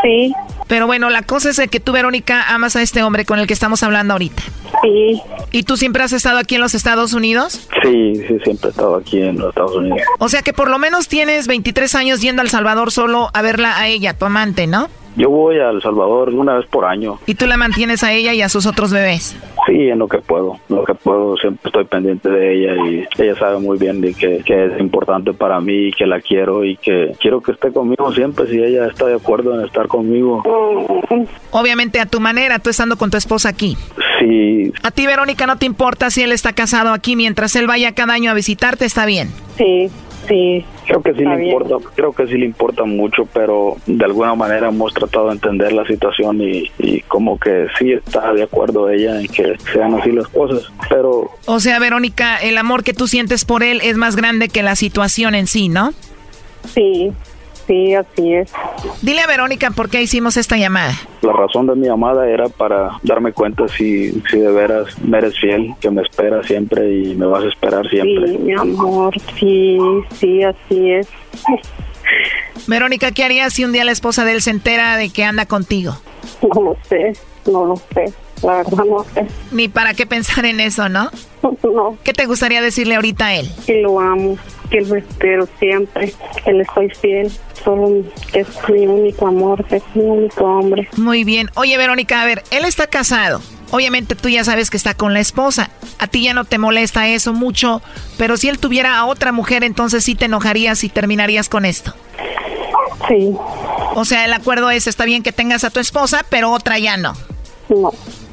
Sí. Pero bueno, la cosa es que tú, Verónica, amas a este hombre con el que estamos hablando ahorita. Sí. ¿Y tú siempre has estado aquí en los Estados Unidos? Sí, sí, siempre he estado aquí en los Estados Unidos. O sea que por lo menos tienes 23 años yendo a El Salvador solo a verla a ella, tu amante, ¿no? Yo voy a El Salvador una vez por año. ¿Y tú la mantienes a ella y a sus otros bebés? Sí, en lo que puedo. En lo que puedo, siempre estoy pendiente de ella y ella sabe muy bien de que, que es importante para mí y que la quiero y que quiero que esté conmigo siempre si ella está de acuerdo en estar conmigo. Obviamente a tu manera, tú estando con tu esposa aquí. Sí, A ti, Verónica, no te importa si él está casado aquí mientras él vaya cada año a visitarte, está bien. Sí, sí. Creo que sí le bien. importa, creo que sí le importa mucho, pero de alguna manera hemos tratado de entender la situación y, y como que sí está de acuerdo ella en que sean así las cosas, pero O sea, Verónica, el amor que tú sientes por él es más grande que la situación en sí, ¿no? Sí, sí, así es. Dile a Verónica por qué hicimos esta llamada. la razón de mi llamada era para darme cuenta si, si de veras me eres fiel, que me esperas siempre y me vas a esperar siempre. Sí, mi amor, sí, sí, así es. Verónica, ¿qué harías si un día la esposa de él se entera de que anda contigo? No lo sé, no lo sé. La verdad no sé. Ni para qué pensar en eso, ¿no? No. ¿Qué te gustaría decirle ahorita a él? Que lo amo, que lo espero siempre, que le estoy fiel. Solo es mi único amor, es mi único hombre. Muy bien. Oye, Verónica, a ver, él está casado. Obviamente tú ya sabes que está con la esposa. A ti ya no te molesta eso mucho, pero si él tuviera a otra mujer, entonces sí te enojarías y terminarías con esto. Sí. O sea, el acuerdo es, está bien que tengas a tu esposa, pero otra ya no. No,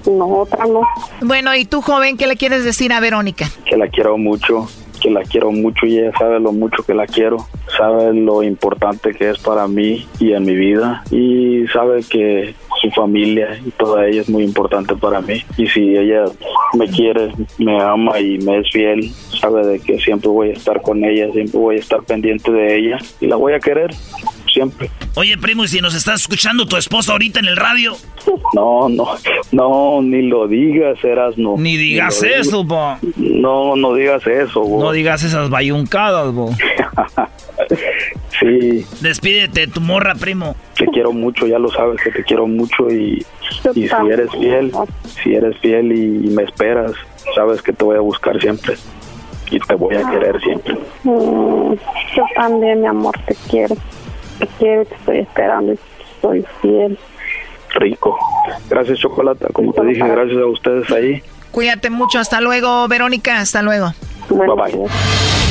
no, otra no. Bueno, ¿y tú, joven, qué le quieres decir a Verónica? que la quiero mucho, que la quiero mucho y ella sabe lo mucho que la quiero, sabe lo importante que es para mí y en mi vida y sabe que su familia y toda ella es muy importante para mí y si ella me quiere, me ama y me es fiel, sabe de que siempre voy a estar con ella, siempre voy a estar pendiente de ella y la voy a querer siempre. Oye, primo, y si nos estás escuchando tu esposa ahorita en el radio. No, no, no, ni lo digas, Erasno. Ni digas eso, bo. No, no digas eso, bo. No digas esas bayuncadas, bo. Sí, Despídete de tu morra, primo. te quiero mucho, ya lo sabes que te quiero mucho y, y si eres fiel, si eres fiel y, me esperas, sabes que te voy a buscar siempre y te voy a querer siempre. Mm, yo también, mi amor, te quiero. Te quiero, te estoy esperando y soy fiel. Rico. Gracias, Chocolata. Como te dije, gracias a ustedes ahí. Cuídate mucho. Hasta luego, Verónica. Hasta luego. Bye bye.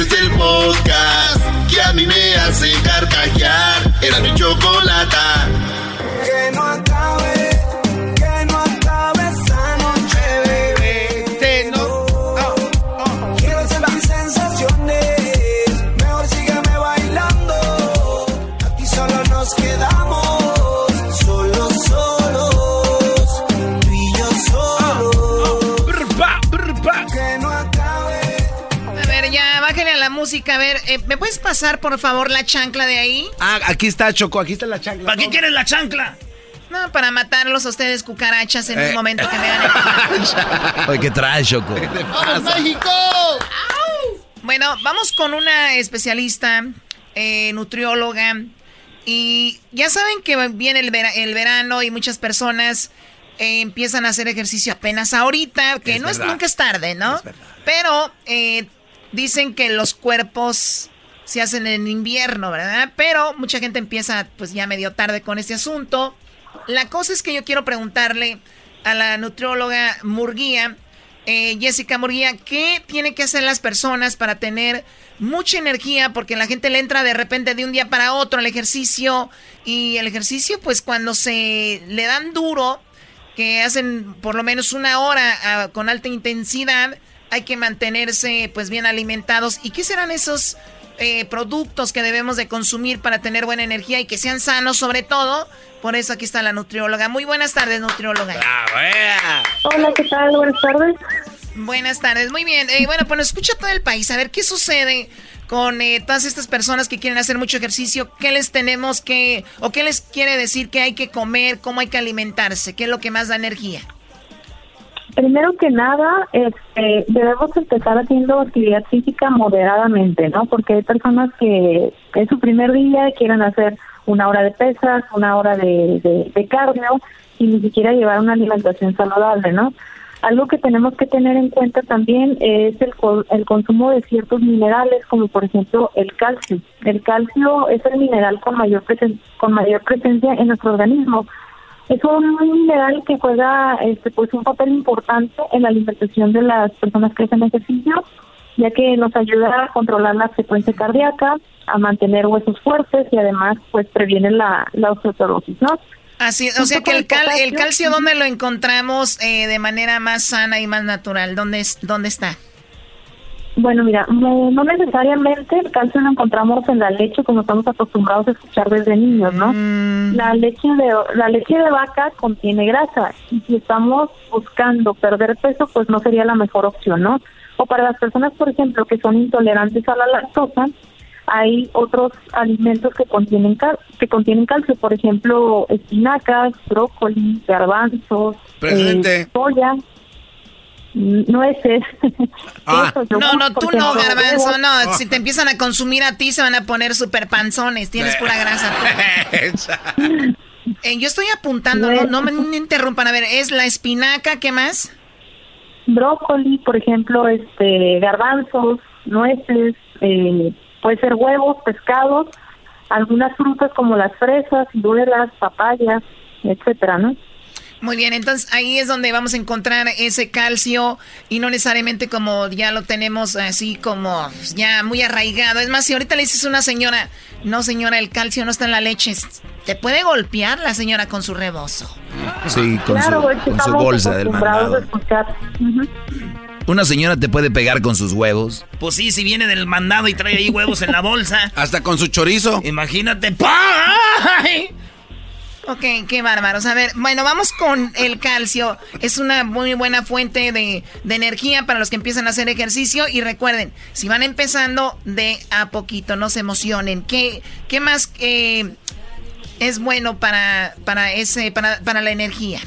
Este es el podcast que a mí me hace carcajear. Era mi chocolata. A ver, eh, ¿me puedes pasar, por favor, la chancla de ahí? Ah, aquí está, Choco, aquí está la chancla. ¿Para qué quieres la chancla? No, para matarlos a ustedes, cucarachas, en Eh. un momento que me hagan. Oye, ¿qué traes, Choco? ¡Vamos, México! Bueno, vamos con una especialista, eh, nutrióloga. Y ya saben que viene el, vera- el verano y muchas personas eh, empiezan a hacer ejercicio apenas ahorita, que Es no es verdad. nunca es tarde, ¿no? Pero eh, dicen que los cuerpos se hacen en invierno, ¿verdad? Pero mucha gente empieza pues ya medio tarde con este asunto. La cosa es que yo quiero preguntarle a la nutrióloga Murguía, eh, Jessica Murguía, ¿qué tienen que hacer las personas para tener mucha energía? Porque la gente le entra de repente de un día para otro al ejercicio y el ejercicio pues cuando se le dan duro, que hacen por lo menos una hora ah, con alta intensidad, hay que mantenerse pues bien alimentados. ¿Y qué serán esos eh, productos que debemos de consumir para tener buena energía y que sean sanos sobre todo. Por eso aquí está la nutrióloga. Muy buenas tardes, nutrióloga. Hola, ¿qué tal? Buenas tardes. Buenas tardes, muy bien. Eh, bueno, pues nos escucha todo el país. A ver, ¿qué sucede con eh, todas estas personas que quieren hacer mucho ejercicio? ¿Qué les tenemos que, o qué les quiere decir que hay que comer, cómo hay que alimentarse? ¿Qué es lo que más da energía? Primero que nada, este, debemos empezar haciendo actividad física moderadamente, ¿no? Porque hay personas que es su primer día quieren hacer una hora de pesas, una hora de, de, cardio y ni siquiera llevar una alimentación saludable, ¿no? Algo que tenemos que tener en cuenta también es el, el consumo de ciertos minerales, como por ejemplo el calcio. El calcio es el mineral con mayor, con mayor presencia en nuestro organismo es un mineral que juega este pues un papel importante en la alimentación de las personas que hacen ejercicio, ya que nos ayuda a controlar la frecuencia cardíaca, a mantener huesos fuertes y además pues previene la, la osteoporosis, ¿no? Así, o sea que el, cal, el calcio, ¿dónde lo encontramos eh, de manera más sana y más natural? ¿Dónde, es, dónde está? Bueno, mira, no, necesariamente el calcio lo encontramos en la leche como estamos acostumbrados a escuchar desde niños, ¿no? Mm. La leche de la leche de vaca contiene grasa y si estamos buscando perder peso, pues no sería la mejor opción, ¿no? O para las personas, por ejemplo, que son intolerantes a la lactosa, hay otros alimentos que contienen cal que contienen calcio, por ejemplo, espinacas, brócoli, garbanzos, eh, soya nueces. Ah. no, no, tú no, garbanzo, no. Si te empiezan a consumir a ti, se van a poner super panzones. Tienes pura grasa. eh, yo estoy apuntando, no, me interrumpan. A ver, ¿es la espinaca? ¿Qué más? Brócoli, por ejemplo, este garbanzos, nueces, eh, puede ser huevos, pescados, algunas frutas como las fresas, duelas, papayas, etcétera, ¿no? Muy bien, entonces ahí es donde vamos a encontrar ese calcio y no necesariamente como ya lo tenemos así como ya muy arraigado. Es más, si ahorita le dices a una señora, no señora, el calcio no está en la leche, te puede golpear la señora con su rebozo. Sí, con, su, bolsa del mandado. Una señora te puede pegar con sus huevos. Pues sí, si viene del mandado y trae ahí huevos en la bolsa. Hasta con su chorizo. Imagínate. Ok, qué bárbaros. A ver, bueno, vamos con el calcio. Es una muy buena fuente de, energía para los que empiezan a hacer ejercicio. Y recuerden, si van empezando de a poquito, no se emocionen. ¿Qué, qué más eh, es bueno para, para, ese, para, para la energía?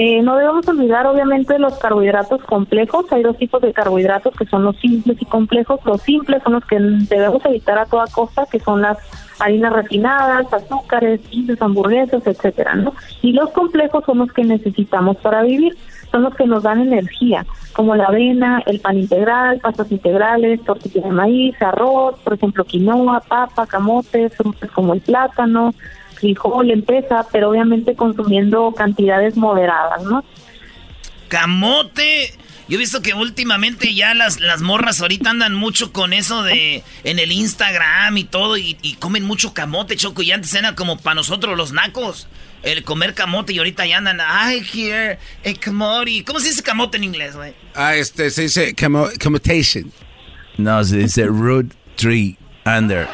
Eh, no debemos olvidar obviamente los carbohidratos complejos. Hay dos tipos de carbohidratos que son los simples y complejos. Los simples son los que debemos evitar a toda costa, que son las harinas refinadas, azúcares, pizzas, hamburguesas, etcétera, ¿no? Y los complejos son los que necesitamos para vivir, son los que nos dan energía, como la avena, el pan integral, pastas integrales, tortillas de maíz, arroz, por ejemplo, quinoa, papa, camote, frutas como el plátano, frijol, empresa, pero obviamente consumiendo cantidades moderadas, ¿no? Camote, yo he visto que últimamente ya las, las morras ahorita andan mucho con eso de en el Instagram y todo y, comen mucho camote, choco, y antes era como para nosotros los nacos. El comer camote y ahorita ya andan, I hear a camote. ¿Cómo se dice camote en inglés, güey? Ah, este, se dice camotation. No, se dice root tree under.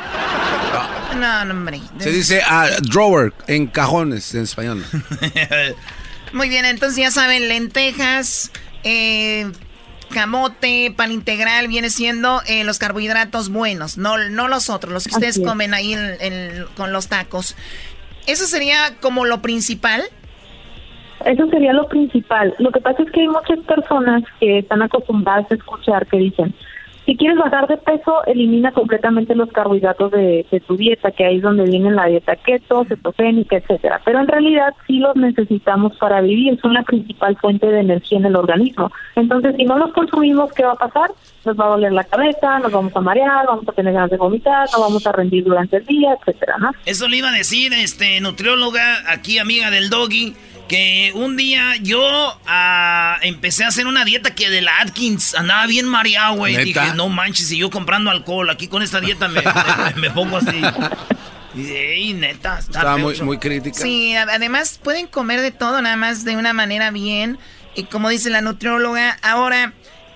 No, no, hombre. Se dice ah, drawer en cajones en español. Muy bien, entonces ya saben, lentejas, eh, camote, pan integral, viene siendo eh, los carbohidratos buenos, no, no los otros, los que ustedes comen ahí con los tacos. ¿Eso sería como lo principal? Eso sería lo principal. Lo que pasa es que hay muchas personas que están acostumbradas a escuchar que dicen, si quieres bajar de peso, elimina completamente los carbohidratos de, tu dieta, que ahí es donde viene la dieta keto, cetogénica, etcétera. Pero en realidad sí los necesitamos para vivir, son la principal fuente de energía en el organismo. Entonces, si no los consumimos, ¿qué va a pasar? Nos va a doler la cabeza, nos vamos a marear, vamos a tener ganas de vomitar, no vamos a rendir durante el día, etcétera, ¿no? Eso le iba a decir, este, nutrióloga, aquí amiga del doggy que un día yo ah, empecé a hacer una dieta que de la Atkins andaba bien mareado, güey. Dije, no manches, y yo comprando alcohol, aquí con esta dieta me, pongo así. Y neta, está Estaba muy, muy crítica. Sí, además pueden comer de todo, nada más de una manera bien. Y como dice la nutrióloga, ahora,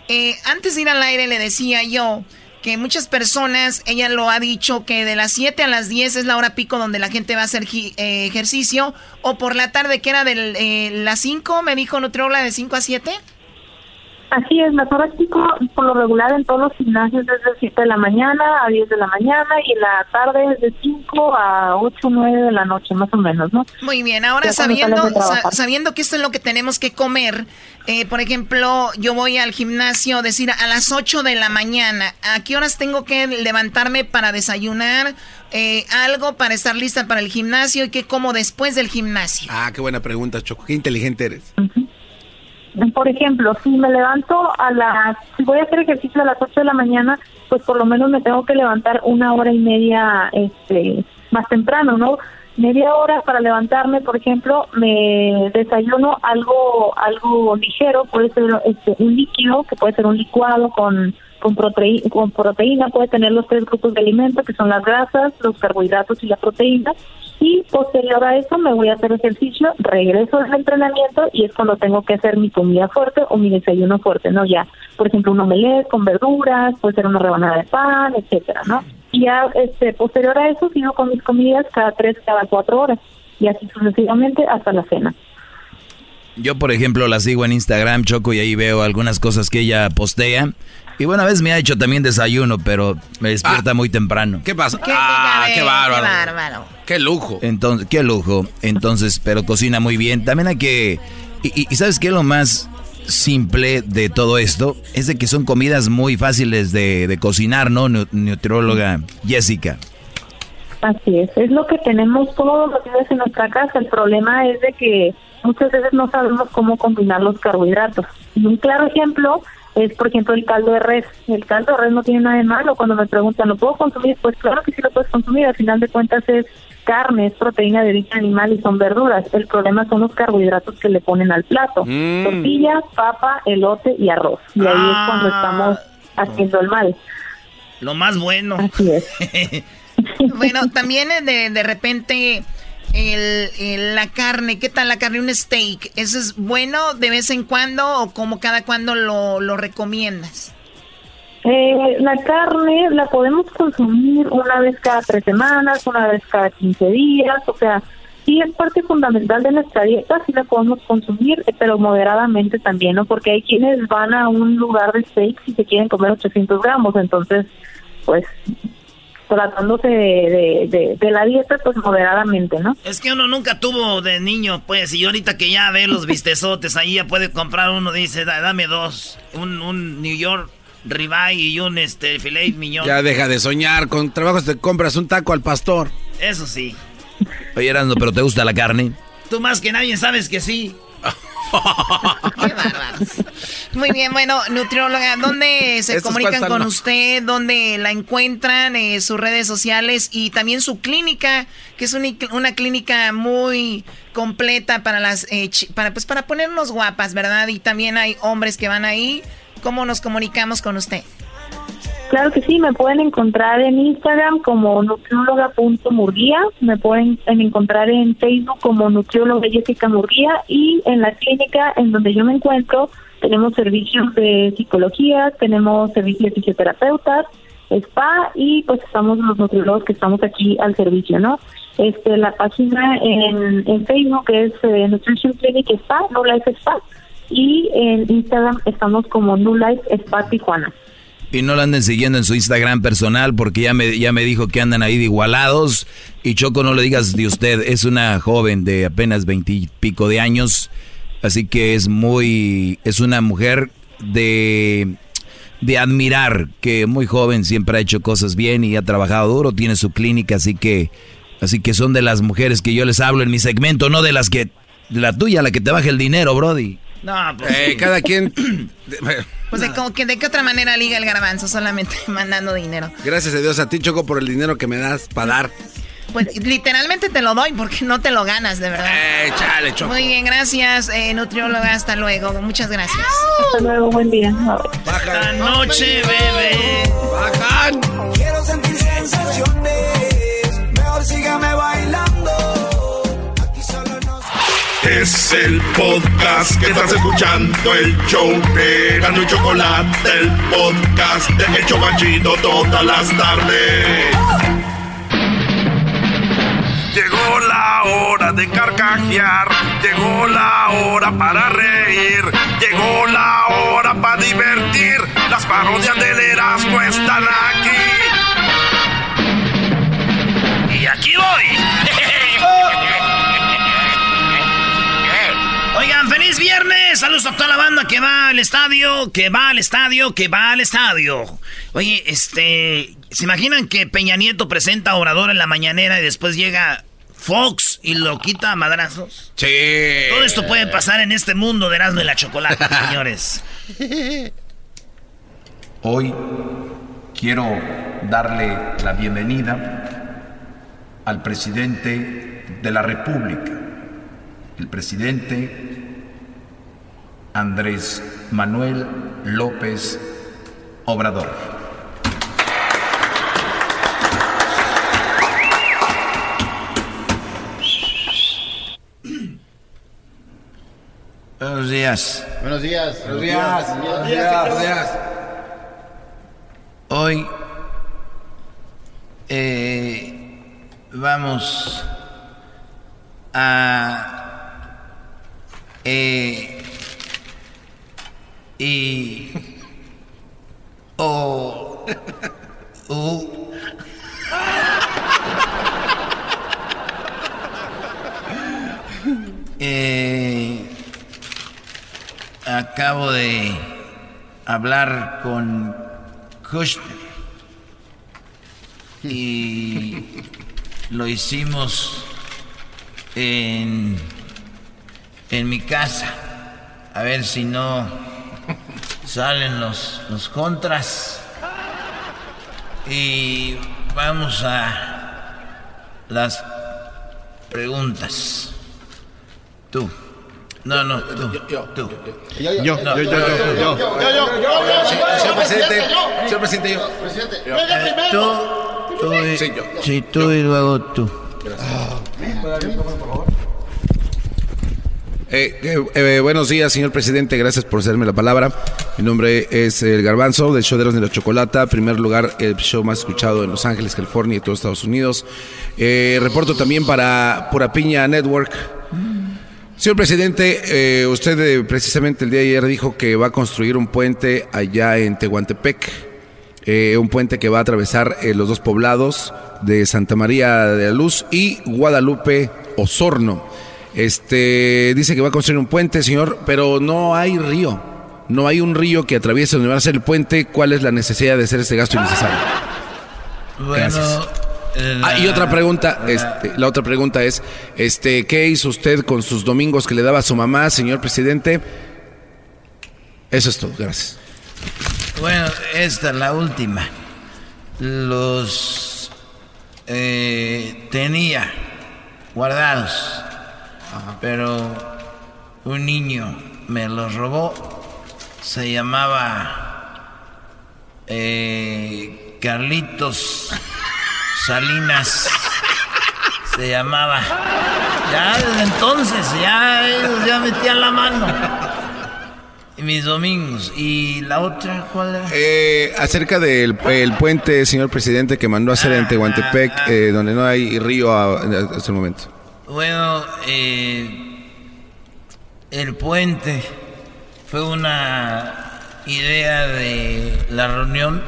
eh, antes de ir al aire le decía yo que muchas personas, ella lo ha dicho, que de las 7 a las 10 es la hora pico donde la gente va a hacer eh, ejercicio, o por la tarde que era de eh, las 5, me dijo Nutriola, de 5 a 7. Así es, las horas pico por lo regular en todos los gimnasios es de 7 de la mañana a 10 de la mañana y la tarde es de 5 a 8 o 9 de la noche, más o menos, ¿no? Muy bien, ahora sabiendo, sabiendo que esto es lo que tenemos que comer, eh, por ejemplo, yo voy al gimnasio, decir, a las 8 de la mañana, ¿a qué horas tengo que levantarme para desayunar? Eh, algo para estar lista para el gimnasio y qué como después del gimnasio. Ah, qué buena pregunta, Choco. Qué inteligente eres. Por ejemplo, si me levanto a las, si voy a hacer ejercicio a las 8 de la mañana, pues por lo menos me tengo que levantar una hora y media este, más temprano, ¿no? Media hora para levantarme, por ejemplo, me desayuno algo algo ligero, puede ser este, un líquido, que puede ser un licuado con con, con proteína, puede tener los tres grupos de alimentos, que son las grasas, los carbohidratos y la proteína, y posterior a eso me voy a hacer ejercicio, regreso del entrenamiento y es cuando tengo que hacer mi comida fuerte o mi desayuno fuerte, ¿no? Ya, por ejemplo, un omelette con verduras, puede ser una rebanada de pan, etcétera, ¿no? Y ya, este, posterior a eso sigo con mis comidas cada tres, cada cuatro horas y así sucesivamente hasta la cena. Yo, por ejemplo, la sigo en Instagram, Choco, y ahí veo algunas cosas que ella postea. Y bueno, a veces me ha hecho también desayuno, pero me despierta ah. muy temprano. ¿Qué pasa? ah, qué, bárbaro. qué bárbaro. Qué lujo. Entonces, qué lujo. Entonces, pero cocina muy bien. También hay que... Y, ¿sabes qué es lo más simple de todo esto? Es de que son comidas muy fáciles de, cocinar, ¿no? Nutrióloga Jessica. Así es. Es lo que tenemos todos los días en nuestra casa. El problema es de que muchas veces no sabemos cómo combinar los carbohidratos. Y un claro ejemplo es, por ejemplo, el caldo de res. El caldo de res no tiene nada de malo. Cuando me preguntan, ¿lo puedo consumir? Pues claro que sí lo puedes consumir. Al final de cuentas es carne, es proteína de origen animal y son verduras. El problema son los carbohidratos que le ponen al plato. Mm. Tortilla, papa, elote y arroz. Y ahí es cuando ah. estamos haciendo el mal. Lo más bueno. Así es. bueno, también de, de repente el, la carne, ¿qué tal la carne? Un steak, ¿eso es bueno de vez en cuando o como cada cuando lo, lo recomiendas? Eh, la carne la podemos consumir una vez cada tres semanas, una vez cada 15 días, o sea, sí es parte fundamental de nuestra dieta, sí la podemos consumir, eh, pero moderadamente también, ¿no? Porque hay quienes van a un lugar de steak y se quieren comer 800 gramos, entonces, pues tratándose de, de, la dieta, pues moderadamente, ¿no? Es que uno nunca tuvo de niño, pues, y ahorita que ya ve los vistezotes, ahí ya puede comprar uno, dice, dame dos, un, un New York ribeye y un este filet miñón. Ya deja de soñar, con trabajos te compras un taco al pastor. Eso sí. Oye, Erasmo, ¿pero te gusta la carne? Tú más que nadie sabes que sí. Muy bien, bueno, nutrióloga, ¿dónde se comunican con usted? ¿Dónde la encuentran? Eh, sus redes sociales y también su clínica, que es una, clínica muy completa para las, eh, para pues para ponernos guapas, ¿verdad? Y también hay hombres que van ahí. ¿Cómo nos comunicamos con usted? Claro que sí, me pueden encontrar en Instagram como nutrióloga.murguía, me pueden encontrar en Facebook como nutrióloga Jessica Murguía y en la clínica en donde yo me encuentro tenemos servicios de psicología, tenemos servicios de fisioterapeutas, spa y pues estamos los nutriólogos que estamos aquí al servicio, ¿no? Este, la página en, en Facebook es eh, Nutrition Clinic Spa, No Life Spa y en Instagram estamos como New Life Spa Tijuana. Y no la anden siguiendo en su Instagram personal porque ya me, ya me dijo que andan ahí de igualados. Y Choco, no le digas de usted, es una joven de apenas veintipico de años. Así que es muy, es una mujer de, de admirar, que muy joven siempre ha hecho cosas bien y ha trabajado duro, tiene su clínica, así que, así que son de las mujeres que yo les hablo en mi segmento, no de las que, la tuya, la que te baja el dinero, Brody. No, pues. Eh, cada quien. Pues de, como que de qué otra manera liga el garbanzo, solamente mandando dinero. Gracias a Dios a ti, Choco, por el dinero que me das para dar. Pues literalmente te lo doy porque no te lo ganas, de verdad. Eh, chale, Choco. Muy bien, gracias, eh, nutrióloga. Hasta luego. Muchas gracias. Hasta luego, buen día. Esta noche, bebé. Bajan. El podcast que estás escuchando, el show de Gano y Chocolate, el podcast de Hecho Machito todas las tardes. Llegó la hora de carcajear, llegó la hora para reír, llegó la hora para divertir. Las parodias del Erasmo están aquí. Saludos a toda la banda que va al estadio, que va al estadio, que va al estadio. Oye, este, ¿se imaginan que Peña Nieto presenta a Obrador en la mañanera y después llega Fox y lo quita a madrazos? Sí. Todo esto puede pasar en este mundo de Erasmo y la Chocolate, señores. Hoy quiero darle la bienvenida al presidente de la República, el presidente Andrés Manuel López Obrador. Buenos días. Buenos días. Buenos días. Buenos días. Buenos días. Hoy eh, vamos a eh, y o u eh, acabo de hablar con Kushner y lo hicimos en, en mi casa. A ver si no salen los, los contras. Y vamos a las preguntas. Tú. No, no, tú. Tú. Yo, yo, Yo, yo, yo, yo, yo, yo. yo, yo, yo, presidente, yo. señor presidente, yo. Presidente, Yo. venga Eh, tú, tú y, Sí, yo. sí, tú y luego tú. Eh, eh, eh, buenos días, señor presidente. Gracias por hacerme la palabra. Mi nombre es El Garbanzo, del show de de la Chocolata. Primer lugar, el show más escuchado en Los Ángeles, California y todos Estados Unidos. Eh, reporto también para Pura Piña Network. Señor presidente, eh, usted eh, precisamente el día de ayer dijo que va a construir un puente allá en Tehuantepec. Eh, un puente que va a atravesar eh, los dos poblados de Santa María de la Luz y Guadalupe Osorno. Este dice que va a construir un puente, señor, pero no hay río. No hay un río que atraviese donde va a ser el puente. ¿Cuál es la necesidad de hacer este gasto innecesario? Gracias. eh, Ah, y otra pregunta, la- este, la otra pregunta es, este, ¿qué hizo usted con sus domingos que le daba a su mamá, señor presidente? Eso es todo, gracias. Bueno, esta es la última. Los eh, tenía guardados, pero un niño me los robó. Se llamaba eh, Carlitos Salinas. Se llamaba. Ya desde entonces, ya ellos ya metían la mano. Y mis domingos. ¿Y la otra cuál era? Eh, acerca del el puente, señor presidente, que mandó a hacer en Tehuantepec, eh, donde no hay río hasta el momento. Bueno, eh, el puente fue una idea de la reunión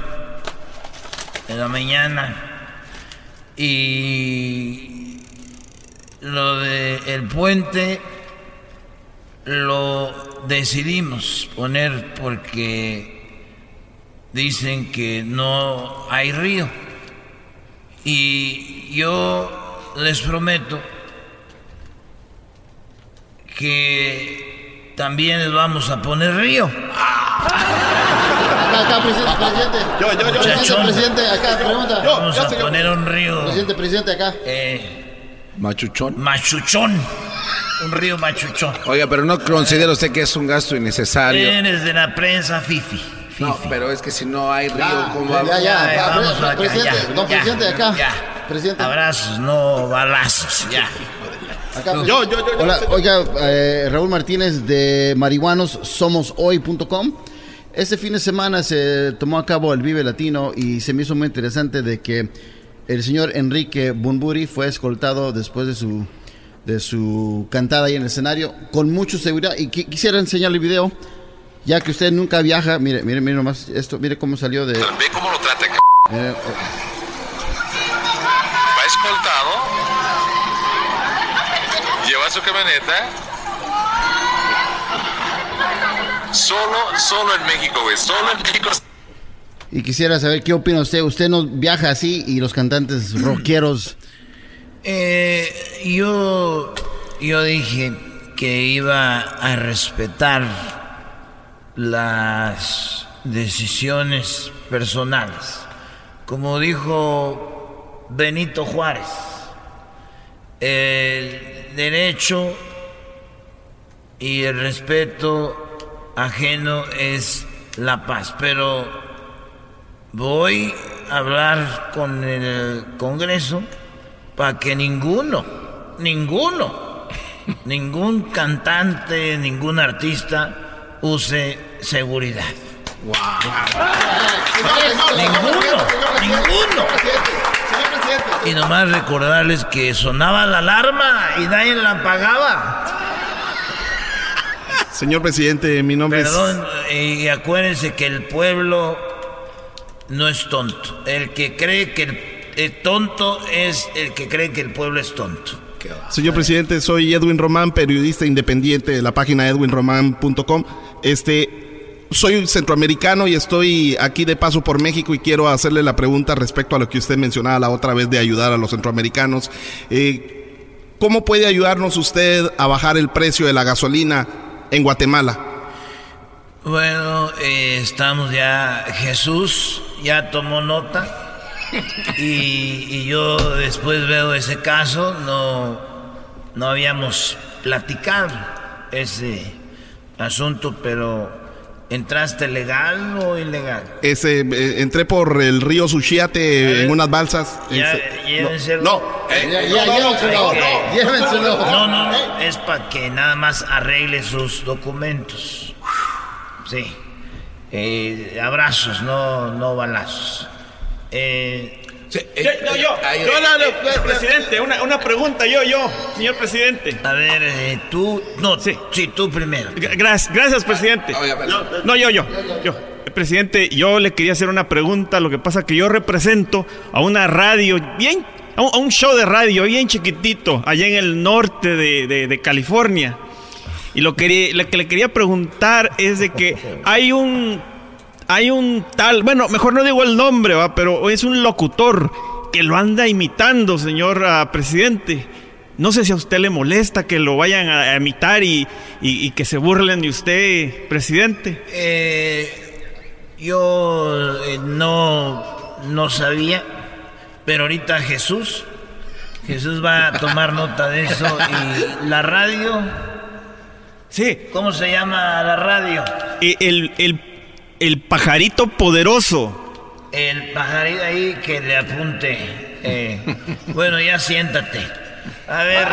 de la mañana y lo de el puente lo decidimos poner porque dicen que no hay río. Y yo les prometo que también les vamos a poner río. Acá, acá, presidente, presidente. Yo, yo, yo. Presidente, Muchachón. presidente, acá, pregunta. Vamos Ya, a señor. poner un río Presidente, presidente, acá. eh, Machuchón. machuchón. Un río machuchón. Oiga, pero no considera usted que es un gasto innecesario. Eres de la prensa Fifi. No, pero es que si no hay río, ¿cómo ya, va? ya, ya. Ya, vamos acá, presidente, ya, don ya, presidente, acá. ya. Presidente. Abrazos, no balazos, ya. Yo, yo, yo, Hola, oiga, eh, Raúl Martínez de marihuanosomoshoy.com. Este fin de semana se tomó a cabo el Vive Latino y se me hizo muy interesante de que el señor Enrique Bunbury fue escoltado después de su de su cantada ahí en el escenario con mucha seguridad. Y quisiera enseñarle el video ya que usted nunca viaja. Mire mire mire nomás esto mire cómo salió de ve cómo lo trata eh, va escoltado lleva su camioneta solo solo en México güey solo en México y quisiera saber qué opina usted. Usted no viaja así y los cantantes rockeros. Eh, yo, yo dije que iba a respetar las decisiones personales. Como dijo Benito Juárez, el derecho y el respeto ajeno es la paz, pero voy a hablar con el Congreso para que ninguno, ninguno, ningún cantante, ningún artista use seguridad. ninguno, ninguno. Y nomás recordarles que sonaba la alarma y nadie la apagaba. Señor presidente, mi nombre es... Perdón, y acuérdense que el pueblo no es tonto. El que cree que el, tonto es el que cree que el pueblo es tonto. Señor presidente, soy Edwin Román, periodista independiente de la página edwinromán.com. Este, soy centroamericano y estoy aquí de paso por México y quiero hacerle la pregunta respecto a lo que usted mencionaba la otra vez de ayudar a los centroamericanos. Eh, ¿Cómo puede ayudarnos usted a bajar el precio de la gasolina en Guatemala? Bueno, eh, estamos ya, Jesús ya tomó nota y, yo después veo ese caso, no, no habíamos platicado ese asunto, pero ¿entraste legal o ilegal? Ese, eh, entré por el río Suchiate en unas balsas. Ya, llévenselo. No, no, no, no, es para que nada más arregle sus documentos. Sí. Eh, abrazos, no, no balazos. Eh, yo, yo, yo, yo presidente, una, una, pregunta, yo, yo, señor presidente. A ver, eh, tú, no, sí, sí tú primero. Gracias, gracias, presidente. No, yo, yo, yo. Presidente, yo le quería hacer una pregunta, lo que pasa que yo represento a una radio bien, a un, show de radio bien chiquitito, allá en el norte de, de, de California. Y lo, que le quería preguntar es de que hay un, hay un tal, bueno, mejor no digo el nombre, ¿va? pero es un locutor que lo anda imitando, señor ah, presidente. No sé si a usted le molesta que lo vayan a, imitar y, que se burlen de usted, presidente. Eh, yo eh, no, no sabía, pero ahorita Jesús, Jesús va a tomar nota de eso y la radio Sí. ¿Cómo se llama la radio? El, el, pajarito poderoso. El pajarito ahí que le apunte. Eh, bueno, ya siéntate. A ver.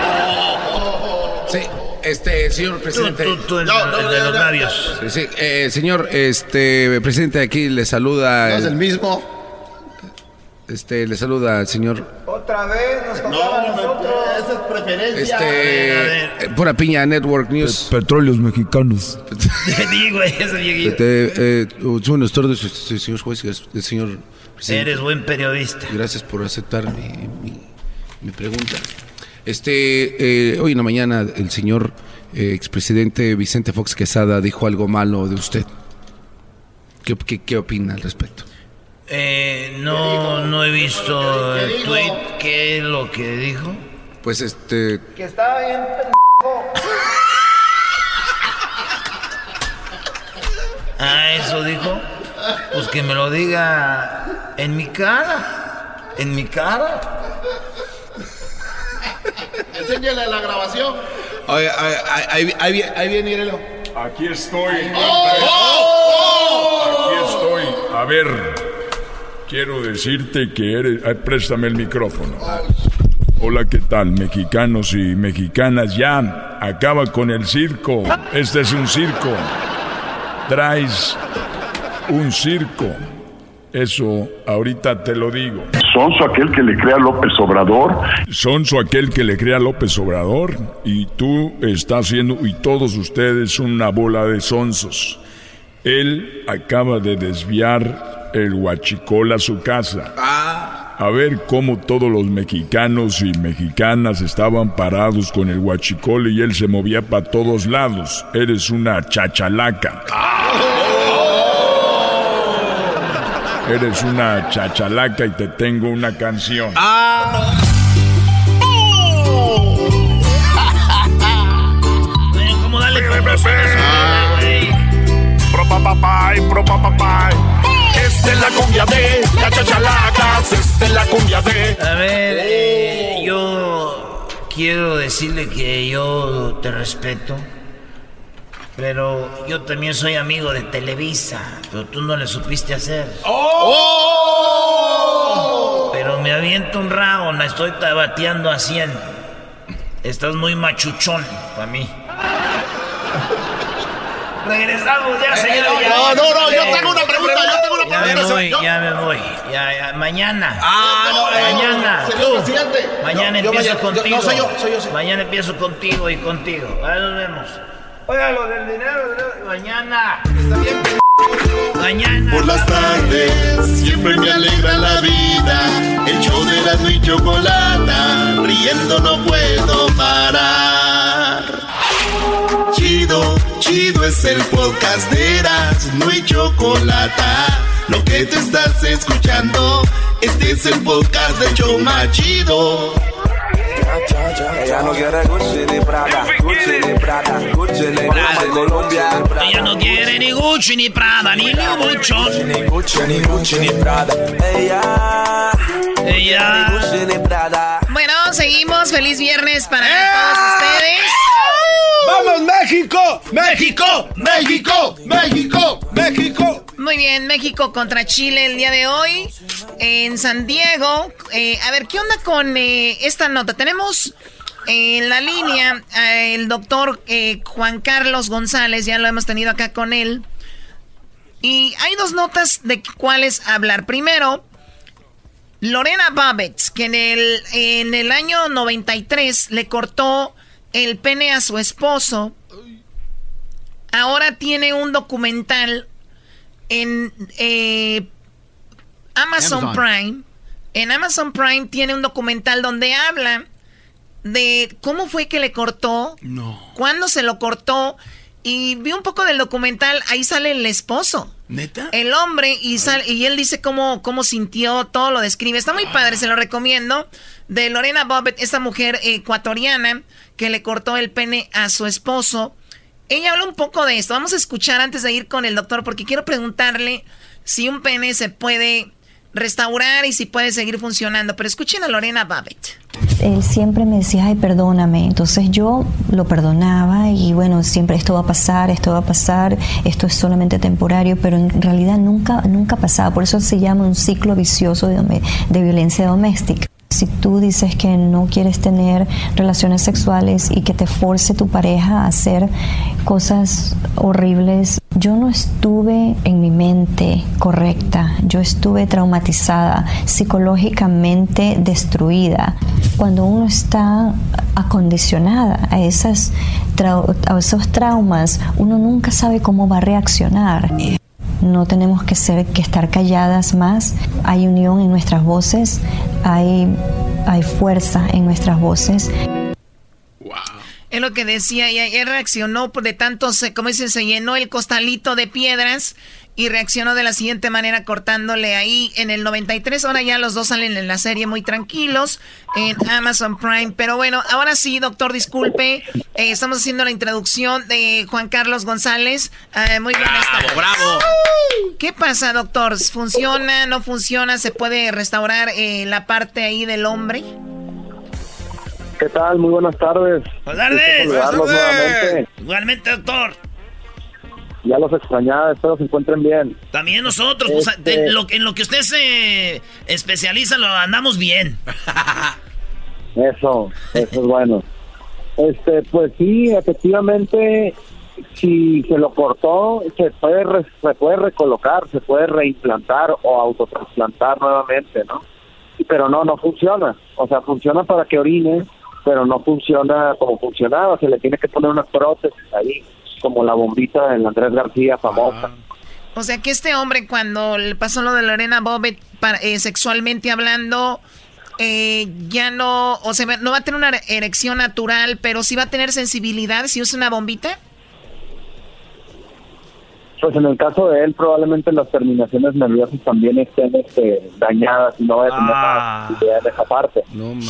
Sí, este, señor presidente. Tú, tú, el, de los labios. Sí, sí. Eh, señor, este, presidente, aquí le saluda. ¿No es el mismo? Este, le saluda al señor. Otra vez nos no, nosotros. Esa es preferencia. Este, eh, pura piña Network News. Petróleos mexicanos. Digo, ese este, eh, buenas tardes, este, señor juez, señor presidente. Eres buen periodista. Gracias por aceptar mi, mi, pregunta. Este, eh, hoy en la mañana el señor eh, expresidente Vicente Fox Quesada dijo algo malo de usted. ¿Qué, qué, qué opina al respecto? Eh, no, no he visto el tweet. ¿Qué es lo que dijo? Pues este. Que estaba bien Ah, eso dijo. Pues que me lo diga en mi cara. En mi cara. Enséñale la grabación. Oye, ahí, ahí, ahí, viene, Aquí estoy. ¡Oh! ¡Oh! Aquí estoy. A ver. Quiero decirte que eres... préstame el micrófono. Hola, ¿qué tal, mexicanos y mexicanas? Ya, acaba con el circo. Este es un circo. Traes un circo. Eso ahorita te lo digo. ¿Sonso aquel que le crea a López Obrador? Sonso aquel que le crea a López Obrador. Y tú estás haciendo, y todos ustedes una bola de sonsos. Él acaba de desviar el huachicol a su casa. A ver cómo todos los mexicanos y mexicanas estaban parados con el huachicol y él se movía para todos lados. Eres una chachalaca. Eres una chachalaca y te tengo una canción. ¿Cómo dale Propapapay, propapapay. Esta es la cumbia de la chachalacas. Esta es la cumbia de. A ver, eh, yo quiero decirle que yo te respeto. Pero yo también soy amigo de Televisa. Pero tú no le supiste hacer. Pero me aviento un la estoy tabateando a 100. Estás muy machuchón para mí. Regresamos ya, señores. ya. No, no, no, yo tengo una pregunta, yo tengo una Ya me pregunta. voy, Yo- ya me voy. Ya, ya, mañana. Ah, no, eh, mañana. señor presidente. Mañana empiezo mañana- yo- contigo. no, soy yo, soy yo, soy. Mañana empiezo contigo y contigo. Ahí nos vemos. Oiga, lo del dinero, mañana. Mañana. Por las tardes siempre me alegra la vida. El show de la y chocolata, riendo no puedo parar. Chido, chido es el podcast de Eras, no hay chocolata. Lo que te estás escuchando, este es el podcast de Choma Chido. Ella no quiere Gucci ni Prada, Gucci ni Prada, Gucci ni Prada, Colombia. Ella no quiere ni Gucci, ni Prada, ni Louboutin. Ni Gucci, ni Gucci, ni Prada. Ella, Ella. ni Gucci, ni Prada. Bueno, seguimos. Feliz viernes para todos ustedes. ¡Vamos, México! ¡México! ¡México! ¡México! Muy bien, México contra Chile el día de hoy en San Diego. Eh, a ver, ¿qué onda con eh, esta nota? Tenemos en la línea eh, el doctor eh, Juan Carlos González, ya lo hemos tenido acá con él. Y hay dos notas de cuáles hablar. Primero, Lorena Babbitt, que en el, en el año 93 le cortó el pene a su esposo. Ahora tiene un documental en eh, Amazon, Amazon. Prime. En Amazon Prime tiene un documental donde habla de cómo fue que le cortó, No. cuándo se lo cortó. Y vi un poco del documental, ahí sale el esposo. ¿Neta? El hombre y, sal- y él dice cómo, cómo sintió, todo lo describe. Está muy padre, se lo recomiendo. De Lorena Bobbitt, esta mujer ecuatoriana que le cortó el pene a su esposo. Ella habla un poco de esto. Vamos a escuchar antes de ir con el doctor porque quiero preguntarle si un pene se puede restaurar y si puede seguir funcionando. Pero escuchen a Lorena Babbitt. Él siempre me decía, ay, perdóname. Entonces yo lo perdonaba y bueno, siempre esto va a pasar, esto va a pasar, esto es solamente temporario, pero en realidad nunca, nunca pasaba. Por eso se llama un ciclo vicioso de, de violencia doméstica. Si tú dices que no quieres tener relaciones sexuales y que te force tu pareja a hacer cosas horribles, yo no estuve en mi mente correcta, yo estuve traumatizada, psicológicamente destruida. Cuando uno está acondicionada a, esas a esos traumas, uno nunca sabe cómo va a reaccionar. No tenemos que ser que estar calladas más. Hay unión en nuestras voces, hay, hay fuerza en nuestras voces. Es lo que decía, y él reaccionó por de tanto, se, como dicen, se llenó el costalito de piedras y reaccionó de la siguiente manera cortándole ahí en el 93. Ahora ya los dos salen en la serie muy tranquilos en Amazon Prime. Pero bueno, ahora sí, doctor, disculpe. eh, estamos haciendo la introducción de Juan Carlos González. Eh, muy buenas tardes. bravo. ¿Qué pasa, doctor? ¿Funciona? ¿No funciona? ¿Se puede restaurar eh, la parte ahí del hombre? ¿Qué tal? Muy buenas tardes. Buenas tardes. Igualmente, doctor. Ya los extrañaba, espero se encuentren bien. También nosotros, pues, Este- de lo- en lo que usted se especializa, lo andamos bien. Eso, eso es bueno. Este, pues sí, efectivamente, si se lo cortó, se puede, re- se puede recolocar, se puede reimplantar o autotransplantar nuevamente, ¿no? Pero no, no funciona. O sea, funciona para que orine, pero no funciona como funcionaba. Se le tiene que poner una prótesis ahí, como la bombita del Andrés García famosa. O sea que este hombre cuando le pasó lo de Lorena para- eh, sexualmente hablando eh, ya no, o sea, no va a tener una erección natural, pero sí va a tener sensibilidad si usa una bombita. Pues en el caso de él, probablemente las terminaciones nerviosas también estén este, dañadas y no va a tener Ah. sensibilidad en esa parte.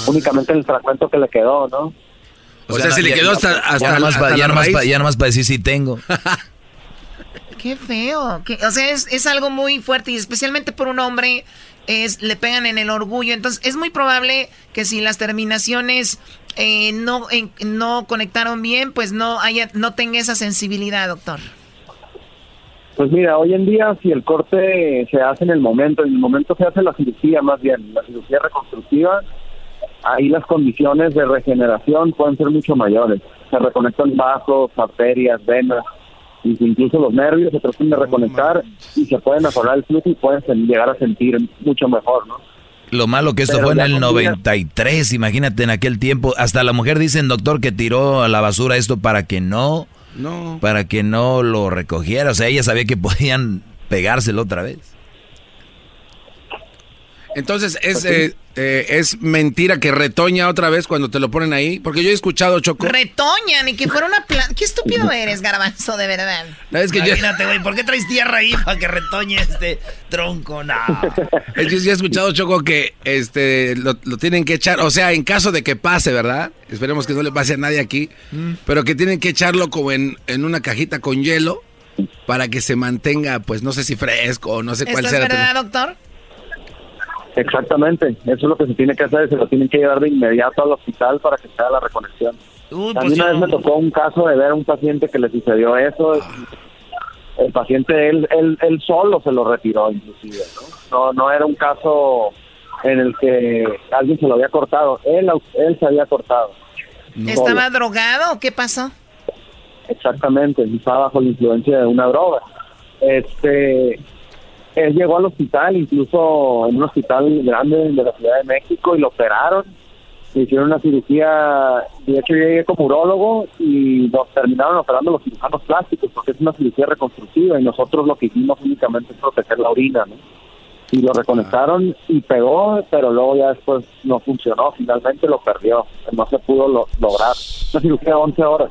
Únicamente en el fragmento que le quedó, ¿no? O sea, se le ya- quedó hasta- ya hasta ya nomás pa- para decir si tengo. Qué feo. o sea, es, es algo muy fuerte y especialmente por un hombre es le pegan en el orgullo. Entonces es muy probable que si las terminaciones eh, no no conectaron bien, pues no haya no tenga esa sensibilidad, doctor. Pues mira, hoy en día si el corte se hace en el momento, en el momento se hace la cirugía más bien, la cirugía reconstructiva, ahí las condiciones de regeneración pueden ser mucho mayores. Se reconectan vasos, arterias, venas, y incluso los nervios se tratan de reconectar y se puede mejorar el flujo y pueden llegar a sentir mucho mejor, ¿no? Lo malo que esto Pero fue en el con 93, imagínate en aquel tiempo. Hasta la mujer dicen, doctor, que tiró a la basura esto para que no, No. para que no lo recogiera. O sea, ella sabía que podían pegárselo otra vez. Entonces, ¿es, eh, eh, ¿es mentira que retoña otra vez cuando te lo ponen ahí? Porque yo he escuchado, Choco. Retoñan y que fuera una planta. Qué estúpido eres, garbanzo, de verdad. No, es que yo- Imagínate, güey, ¿por qué traes tierra ahí para que retoñe este tronco? No. Es que sí he escuchado, Choco, que este lo, lo tienen que echar, o sea, en caso de que pase, ¿verdad? Esperemos que no le pase a nadie aquí, pero que tienen que echarlo como en, en una cajita con hielo para que se mantenga, pues no sé si fresco o no sé cuál ¿Esto es verdad, doctor? Exactamente, eso es lo que se tiene que hacer, se lo tienen que llevar de inmediato al hospital para que se haga la reconexión. Uy, a mí pues una vez me tocó un caso de ver a un paciente que le sucedió eso. El paciente, él, él, él solo se lo retiró, inclusive. ¿no? no no era un caso en el que alguien se lo había cortado. Él, él se había cortado. ¿Estaba drogado o qué pasó? Exactamente, estaba bajo la influencia de una droga. Este, él llegó al hospital, incluso en un hospital grande de la Ciudad de México, y lo operaron. Hicieron una cirugía, de hecho yo llegué como urólogo y nos terminaron operando los cirujanos plásticos porque es una cirugía reconstructiva y nosotros lo que hicimos únicamente es proteger la orina, ¿no? Y lo reconectaron y pegó, pero luego ya después no funcionó, finalmente lo perdió, no se pudo lo- lograr. Una cirugía de 11 horas.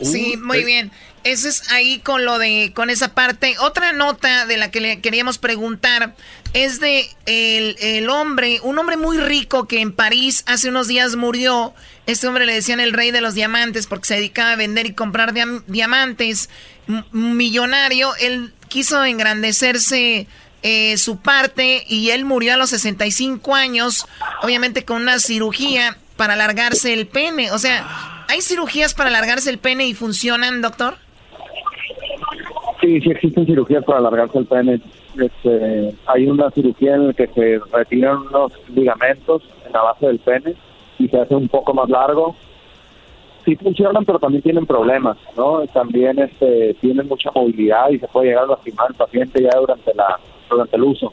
Sí, muy bien. Eso es ahí con lo de, con esa parte. Otra nota de la que le queríamos preguntar es de el, el hombre, un hombre muy rico que en París hace unos días murió. Este hombre le decían el rey de los diamantes porque se dedicaba a vender y comprar diam- diamantes. M- millonario, él quiso engrandecerse eh, su parte y él murió a los 65 años, obviamente con una cirugía para alargarse el pene. O sea, ¿hay cirugías para alargarse el pene y funcionan, doctor? Sí, sí existen cirugías para alargarse el pene. Este, hay una cirugía en la que se retiran unos ligamentos en la base del pene y se hace un poco más largo. Sí funcionan, pero también tienen problemas, ¿no? También este, tienen mucha movilidad y se puede llegar a lastimar al paciente ya durante la durante el uso.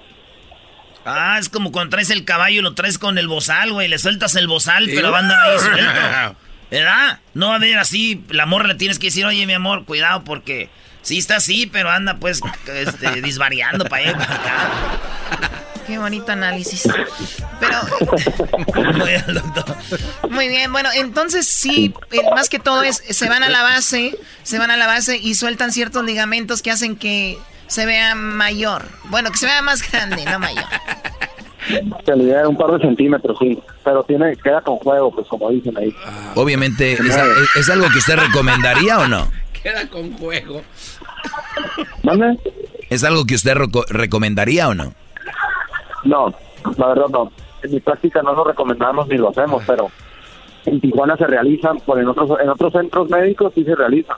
Ah, es como cuando traes el caballo y lo traes con el bozal, güey. Le sueltas el bozal, pero va a andar ahí suelto. ¿Verdad? No va a haber así. La morra le tienes que decir, oye, mi amor, cuidado porque sí está así, pero anda pues este, disvariando para allá para acá. Qué bonito análisis. Pero Muy bien, doctor. muy bien, bueno, entonces sí, eh, más que todo es se van a la base, se van a la base y sueltan ciertos ligamentos que hacen que se vea mayor. Bueno, que se vea más grande, no mayor. Se le un par de centímetros, sí, pero tiene queda con juego, pues como dicen ahí. Obviamente, ¿es, es- es algo que usted recomendaría o no? Queda con juego. ¿Mande? ¿Es algo que usted reco- recomendaría o no? No, la verdad no. En mi práctica no lo recomendamos ni lo hacemos, pero en Tijuana se realizan, por en otros en otros centros médicos sí se realizan.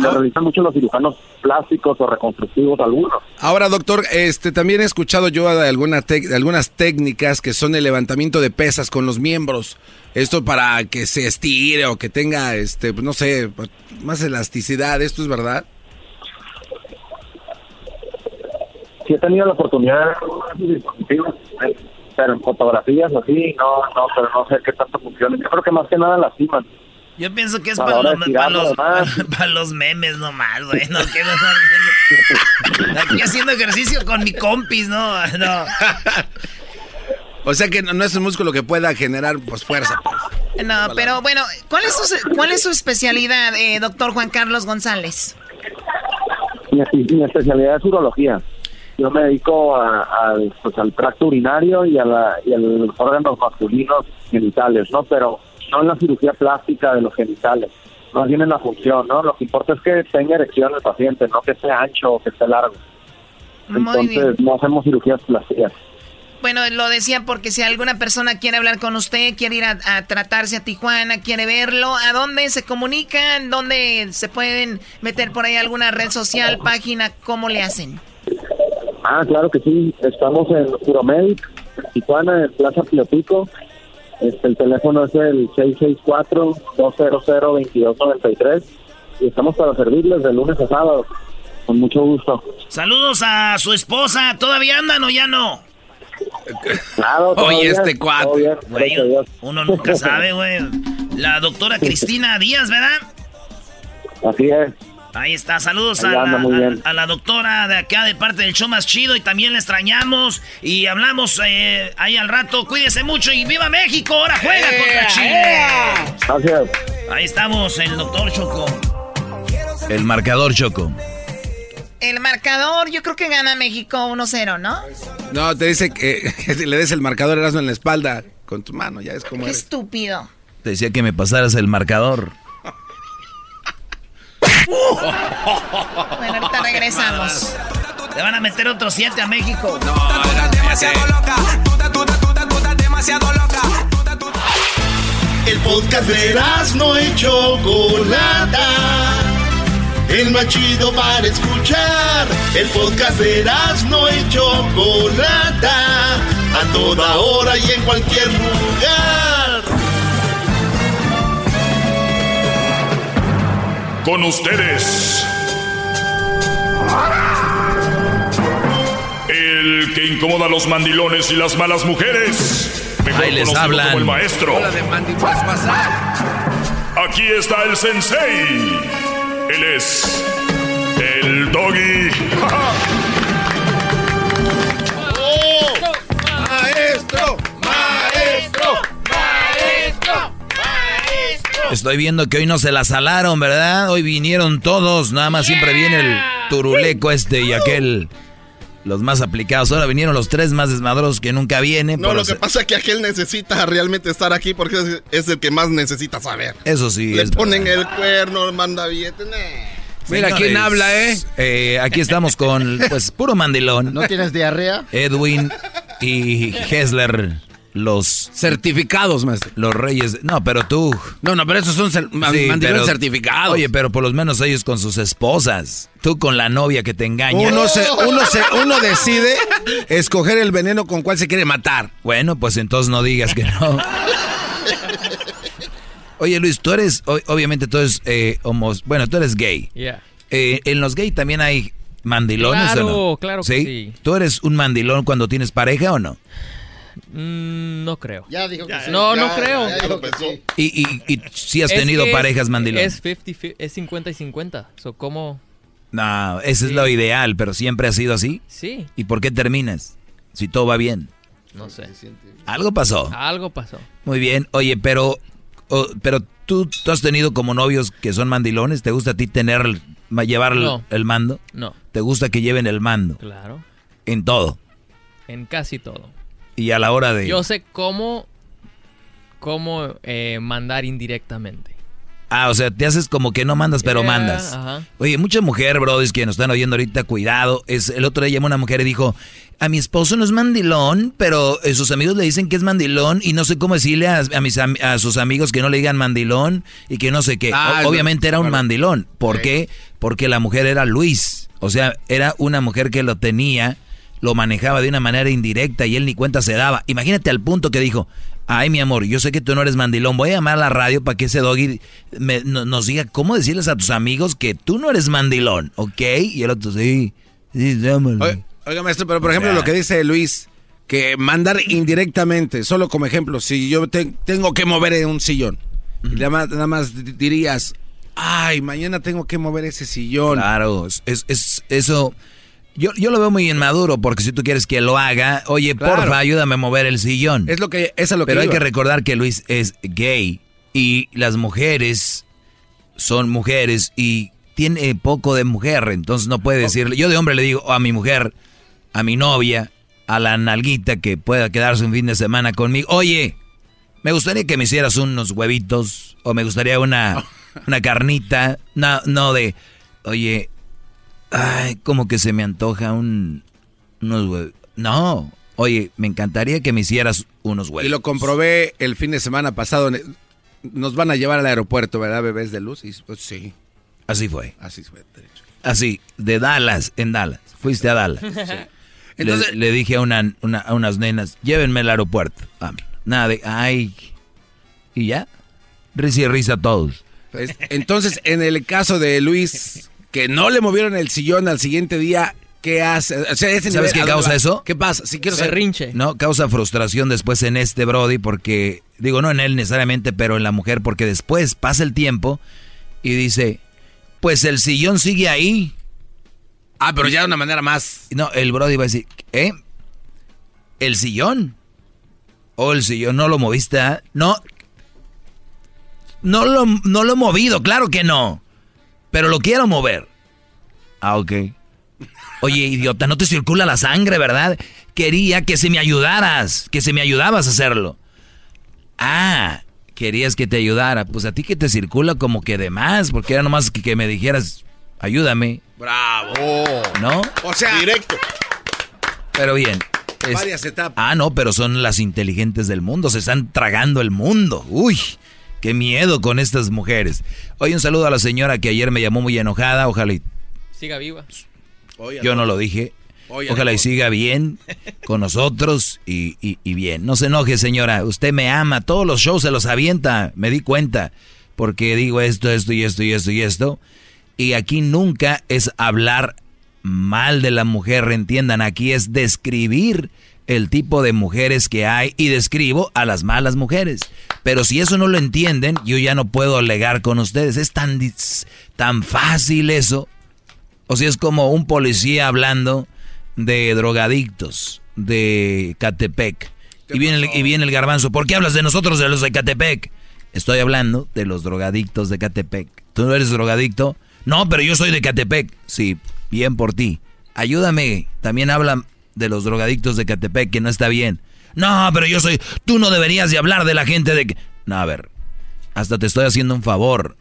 Lo realizan mucho los cirujanos plásticos o reconstructivos algunos. Ahora, doctor, este también he escuchado yo de, alguna de algunas técnicas que son el levantamiento de pesas con los miembros. Esto para que se estire o que tenga, este, pues, no sé, más elasticidad. ¿Esto es verdad? Sí he tenido la oportunidad de pero en fotografías así, no, no, pero no sé qué tanto funciona. Yo creo que más que nada lastiman. Yo pienso que es para los, para, los, para los memes nomás, güey. No, ¿qué diciendo? Aquí haciendo ejercicio con mi compis, ¿no? No. O sea que no, no es un músculo que pueda generar pues fuerza. pues. No, pero bueno, ¿cuál es su, cuál es su especialidad, eh, doctor Juan Carlos González? Mi, mi especialidad es urología. Yo me dedico a- al, pues, al tracto urinario y a, la, y a los órganos masculinos genitales, ¿no? Pero no en la cirugía plástica de los genitales, más bien en la función, ¿no? Lo que importa es que tenga erección el paciente, no que esté ancho o que esté largo. Muy Entonces, bien. no hacemos cirugías plásticas. Bueno, lo decía porque si alguna persona quiere hablar con usted, quiere ir a, a tratarse a Tijuana, quiere verlo, ¿a dónde se comunican? ¿Dónde se pueden meter por ahí alguna red social, página? ¿Cómo le hacen? Ah, claro que sí. Estamos en Uromedic, en Tijuana, en Plaza Piopico. Este, el teléfono es el 664-200-2293. Y estamos para servirles de lunes a sábado. Con mucho gusto. Saludos a su esposa. ¿Todavía andan o ya no? Claro, Oye, bien, este cuate. bien, Güey, uno nunca sabe, güey. La doctora Cristina Díaz, ¿verdad? Así es. Ahí está, saludos Ahí a la, anda, muy a- bien. a la doctora de acá de parte del show más chido y también le extrañamos y hablamos eh, ahí al rato. Cuídese mucho y viva México, ahora juega contra Chile. Gracias. Ahí estamos, el doctor Choco. El marcador Choco. El marcador, yo creo que gana México 1-0, ¿no? No, te dice que, que le des el marcador Erasmo en la espalda con tu mano, ya es como Qué eres. estúpido. Te decía que me pasaras el marcador. Bueno, ahorita regresamos. Le van a meter otros siete a México. El podcast de no y Chocolata. El más chido para escuchar. El podcast de no y Chocolata. A toda hora y en cualquier lugar. Con ustedes. El que incomoda a los mandilones y las malas mujeres. Mejor Ahí les hablan. como el maestro. Aquí está el sensei. Él es el doggy. Estoy viendo que hoy no se la salaron, ¿verdad? Hoy vinieron todos, nada más siempre viene el turuleco este y aquel. Los más aplicados. Ahora vinieron los tres más desmadrosos que nunca vienen. No, lo que pasa es que aquel necesita realmente estar aquí porque es, el que más necesita saber. Eso sí. Le es ponen verdad. el cuerno, manda billetes. nah. Mira quién habla, ¿eh? eh, Aquí estamos con, pues, puro mandilón. ¿No tienes diarrea? Edwin y Hessler, los Certificados, maestro. los reyes. No, pero tú. No, no, pero esos son cer- Sí, mandilones pero- certificados. Oye, pero por lo menos ellos con sus esposas. Tú con la novia que te engaña. uno, se, uno, se, uno decide escoger el veneno con cuál se quiere matar. Bueno, pues entonces no digas que no. Oye, Luis, tú eres, obviamente tú eres eh, homos- bueno, tú eres gay. Yeah. Eh, ¿En los gay también hay mandilones Claro, o no? claro que sí. ¿Tú eres un mandilón cuando tienes pareja o no? Mm, no creo. Ya dijo que sí. No, no creo. ya dijo que sí. Y, y, y si has Es tenido es- parejas mandilones. Es 50, fi- es 50 y 50. So, ¿Cómo? No, ese es lo ideal, pero siempre ha sido así. Sí. ¿Y por qué terminas? Si todo va bien. No sé. Algo pasó. Algo pasó. Muy bien. Oye, pero, o- pero tú, tú has tenido como novios que son mandilones. ¿Te gusta a ti tener, el- ma- llevar el- No. el mando? No. ¿Te gusta que lleven el mando? Claro. En todo. En casi todo. Y a la hora de... Yo sé cómo, cómo eh, mandar indirectamente. Ah, o sea, te haces como que no mandas, pero Yeah, mandas. ajá. Oye, mucha mujer, brodis, que nos están oyendo ahorita, cuidado. Es, el otro día llamó una mujer y dijo, a mi esposo no es mandilón, pero eh, sus amigos le dicen que es mandilón y no sé cómo decirle a, a mis, a sus amigos que no le digan mandilón y que no sé qué. Ah, O- no, obviamente era un claro. mandilón. ¿Por qué? Porque la mujer era Luis. O sea, era una mujer que lo tenía, lo manejaba de una manera indirecta y él ni cuenta se daba. Imagínate al punto que dijo, ay mi amor, yo sé que tú no eres mandilón, voy a llamar a la radio para que ese doggy me- no- nos diga cómo decirles a tus amigos que tú no eres mandilón, ¿ok? Y el otro, sí, sí, llámalo. Oiga, oiga, maestro, pero por ejemplo O sea- lo que dice Luis, que mandar indirectamente, solo como ejemplo, si yo te- tengo que mover en un sillón, y nada más, nada más di- dirías, ay, mañana tengo que mover ese sillón. Claro, es- eso. Yo, yo lo veo muy inmaduro porque si tú quieres que lo haga, oye, Claro. porfa, ayúdame a mover el sillón. Es lo que, es a lo que Pero hay iba. que recordar que Luis es gay y las mujeres son mujeres y tiene poco de mujer, entonces no puede decirle. Yo de hombre le digo a mi mujer, a mi novia, a la nalguita que pueda quedarse un fin de semana conmigo, oye, me gustaría que me hicieras unos huevitos o me gustaría una, una carnita, no, no de, oye, ay, como que se me antoja un, unos huevos. No, oye, me encantaría que me hicieras unos huevos. Y lo comprobé el fin de semana pasado. Nos van a llevar al aeropuerto, ¿verdad, bebés de luz? Y, pues, sí, Así fue. así fue. derecho. Así, de Dallas, en Dallas. Fuiste a Dallas. Entonces- le, le dije a, una, una- a unas nenas, llévenme al aeropuerto. Ah, Nada de, ay. Y ya. Risa y risa a todos. Pues, entonces, en el caso de Luis, que no le movieron el sillón al siguiente día, ¿qué hace? O sea, ese ¿Sabes nivel, qué ¿a dónde causa va? eso? ¿Qué pasa? Si quiero saber. Berrinche. No, causa frustración después en este Brody porque, digo, no en él necesariamente, pero en la mujer, porque después pasa el tiempo y dice, pues el sillón sigue ahí. Ah, pero ya de una manera más. No, el Brody va a decir, ¿eh? ¿El sillón? ¿O el sillón no lo moviste? ah? No. No lo, no lo he movido, claro que no. Pero lo quiero mover. Ah, ok. Oye, idiota, no te circula la sangre, ¿verdad? Quería que se me ayudaras, que se me ayudabas a hacerlo. Ah, querías que te ayudara. Pues a ti que te circula como que de más, porque era nomás que, que me dijeras, ayúdame, ¡Bravo! ¿no? O sea, directo. Pero bien. es- Varias etapas. Ah, no, pero son las inteligentes del mundo, se están tragando el mundo. Uy, qué miedo con estas mujeres. Oye, un saludo a la señora que ayer me llamó muy enojada, ojalá y Siga viva. yo no lo dije. Oye, Ojalá y siga bien con nosotros y, y- y bien. No se enoje, señora. Usted me ama. Todos los shows se los avienta. Me di cuenta. Porque digo esto, esto y esto y esto y esto. Y aquí nunca es hablar mal de la mujer, entiendan. Aquí es describir el tipo de mujeres que hay y describo a las malas mujeres. Pero si eso no lo entienden, yo ya no puedo alegar con ustedes. Es tan, tan fácil eso. O sea, es como un policía hablando de drogadictos de Catepec. Y viene, el, y viene el garbanzo. ¿Por qué hablas de nosotros, de los de Catepec? Estoy hablando de los drogadictos de Catepec. ¿Tú no eres drogadicto? No, pero yo soy de Catepec. Sí, bien por ti. Ayúdame. También hablan de los drogadictos de Catepec, que no está bien. No, pero yo soy... Tú no deberías de hablar de la gente de... que-". No, a ver. Hasta te estoy haciendo un favor.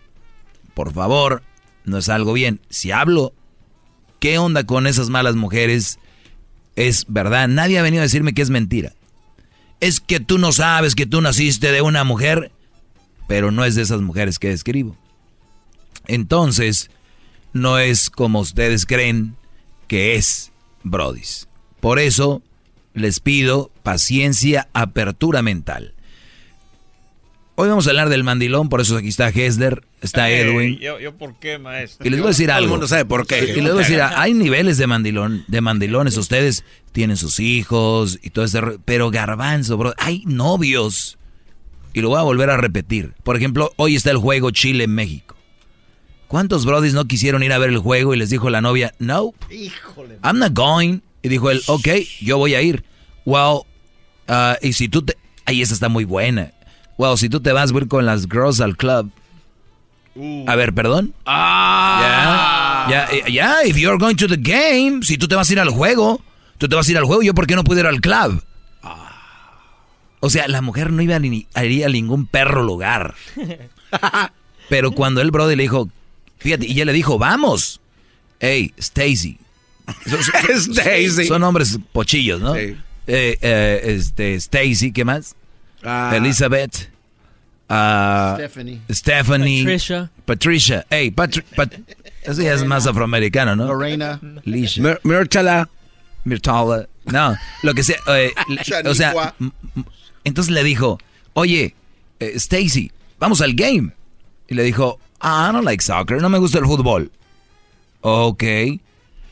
Por favor, no es algo bien. Si hablo ¿Qué onda con esas malas mujeres? Es verdad, nadie ha venido a decirme que es mentira. Es que tú no sabes que tú naciste de una mujer, pero no es de esas mujeres que describo. Entonces, no es como ustedes creen que es, Brodis. Por eso, les pido paciencia, apertura mental. Hoy vamos a hablar del mandilón, por eso aquí está Hesler, está Edwin. Yo, yo por qué, maestro? Y les voy a decir Todo el algo. mundo sabe por qué. Y les voy a decir, hay niveles de mandilón, de mandilones. Ustedes tienen sus hijos y todo ese ro- Pero garbanzo, bro, hay novios. Y lo voy a volver a repetir. Por ejemplo, hoy está el juego Chile-México. ¿Cuántos brodis no quisieron ir a ver el juego y les dijo la novia, no, Híjole. I'm not going? Y dijo él, ok, yo voy a ir. Well, uh, y si tú te... Ay, esa está muy buena. Well, si tú te vas, voy a ir con las girls al club. A ver, perdón. Ah. Ya, ya, ya, if you're going to the game, si tú te vas a ir al juego, tú te vas a ir al juego, yo por qué no puedo ir al club. O sea, la mujer no iba a, ni- a ir a ningún perro lugar. Pero cuando el brother le dijo, fíjate, y ella le dijo, vamos. Hey, Stacy. Son- son- Stacy. Son nombres pochillos, ¿no? Sí. Eh, eh, este, Stacy, ¿qué más? Ah. Elizabeth. ah, Stephanie. Stephanie. Patricia. Patricia. Hey, Patri Pat- eso ya es más afroamericano, ¿no? Lorena. Lisha. Mir- Mirchala. Mirtala. No, lo que sea. eh, o sea, entonces le dijo, oye, eh, Stacy, vamos al game. Y le dijo, ah, I don't like soccer, no me gusta el fútbol. Ok.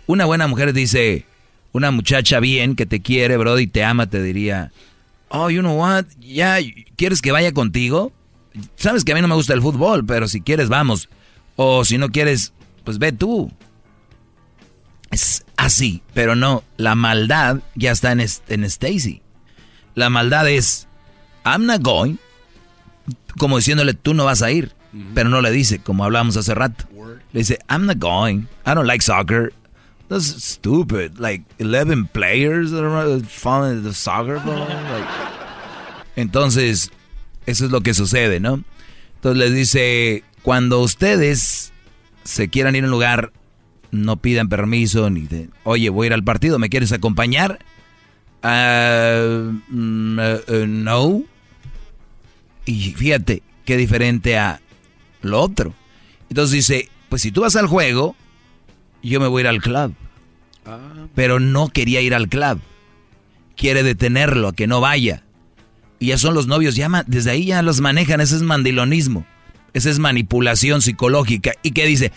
Una buena mujer dice, una muchacha bien que te quiere, bro, y te ama, te diría, oh, you know what, ya, ¿quieres que vaya contigo? Sabes que a mí no me gusta el fútbol, pero si quieres, vamos. O si no quieres, pues ve tú. Es así, pero no, la maldad ya está en, en Stacy. La maldad es, I'm not going, como diciéndole, tú no vas a ir, pero no le dice, como hablábamos hace rato. Le dice, I'm not going, I don't like soccer. That's stupid, like 11 players that are following the soccer ball. like- Entonces, eso es lo que sucede, ¿no? Entonces les dice, cuando ustedes se quieran ir a un lugar, no pidan permiso ni de, oye, voy a ir al partido, ¿me quieres acompañar? Ah, mm, eh, eh, no. Y fíjate, qué diferente a lo otro. Entonces dice, pues si tú vas al juego, yo me voy a ir al club. Pero no quería ir al club. Quiere detenerlo, a que no vaya. Y ya son los novios, ya desde ahí ya los manejan, ese es mandilonismo. Esa es manipulación psicológica. Y que dice,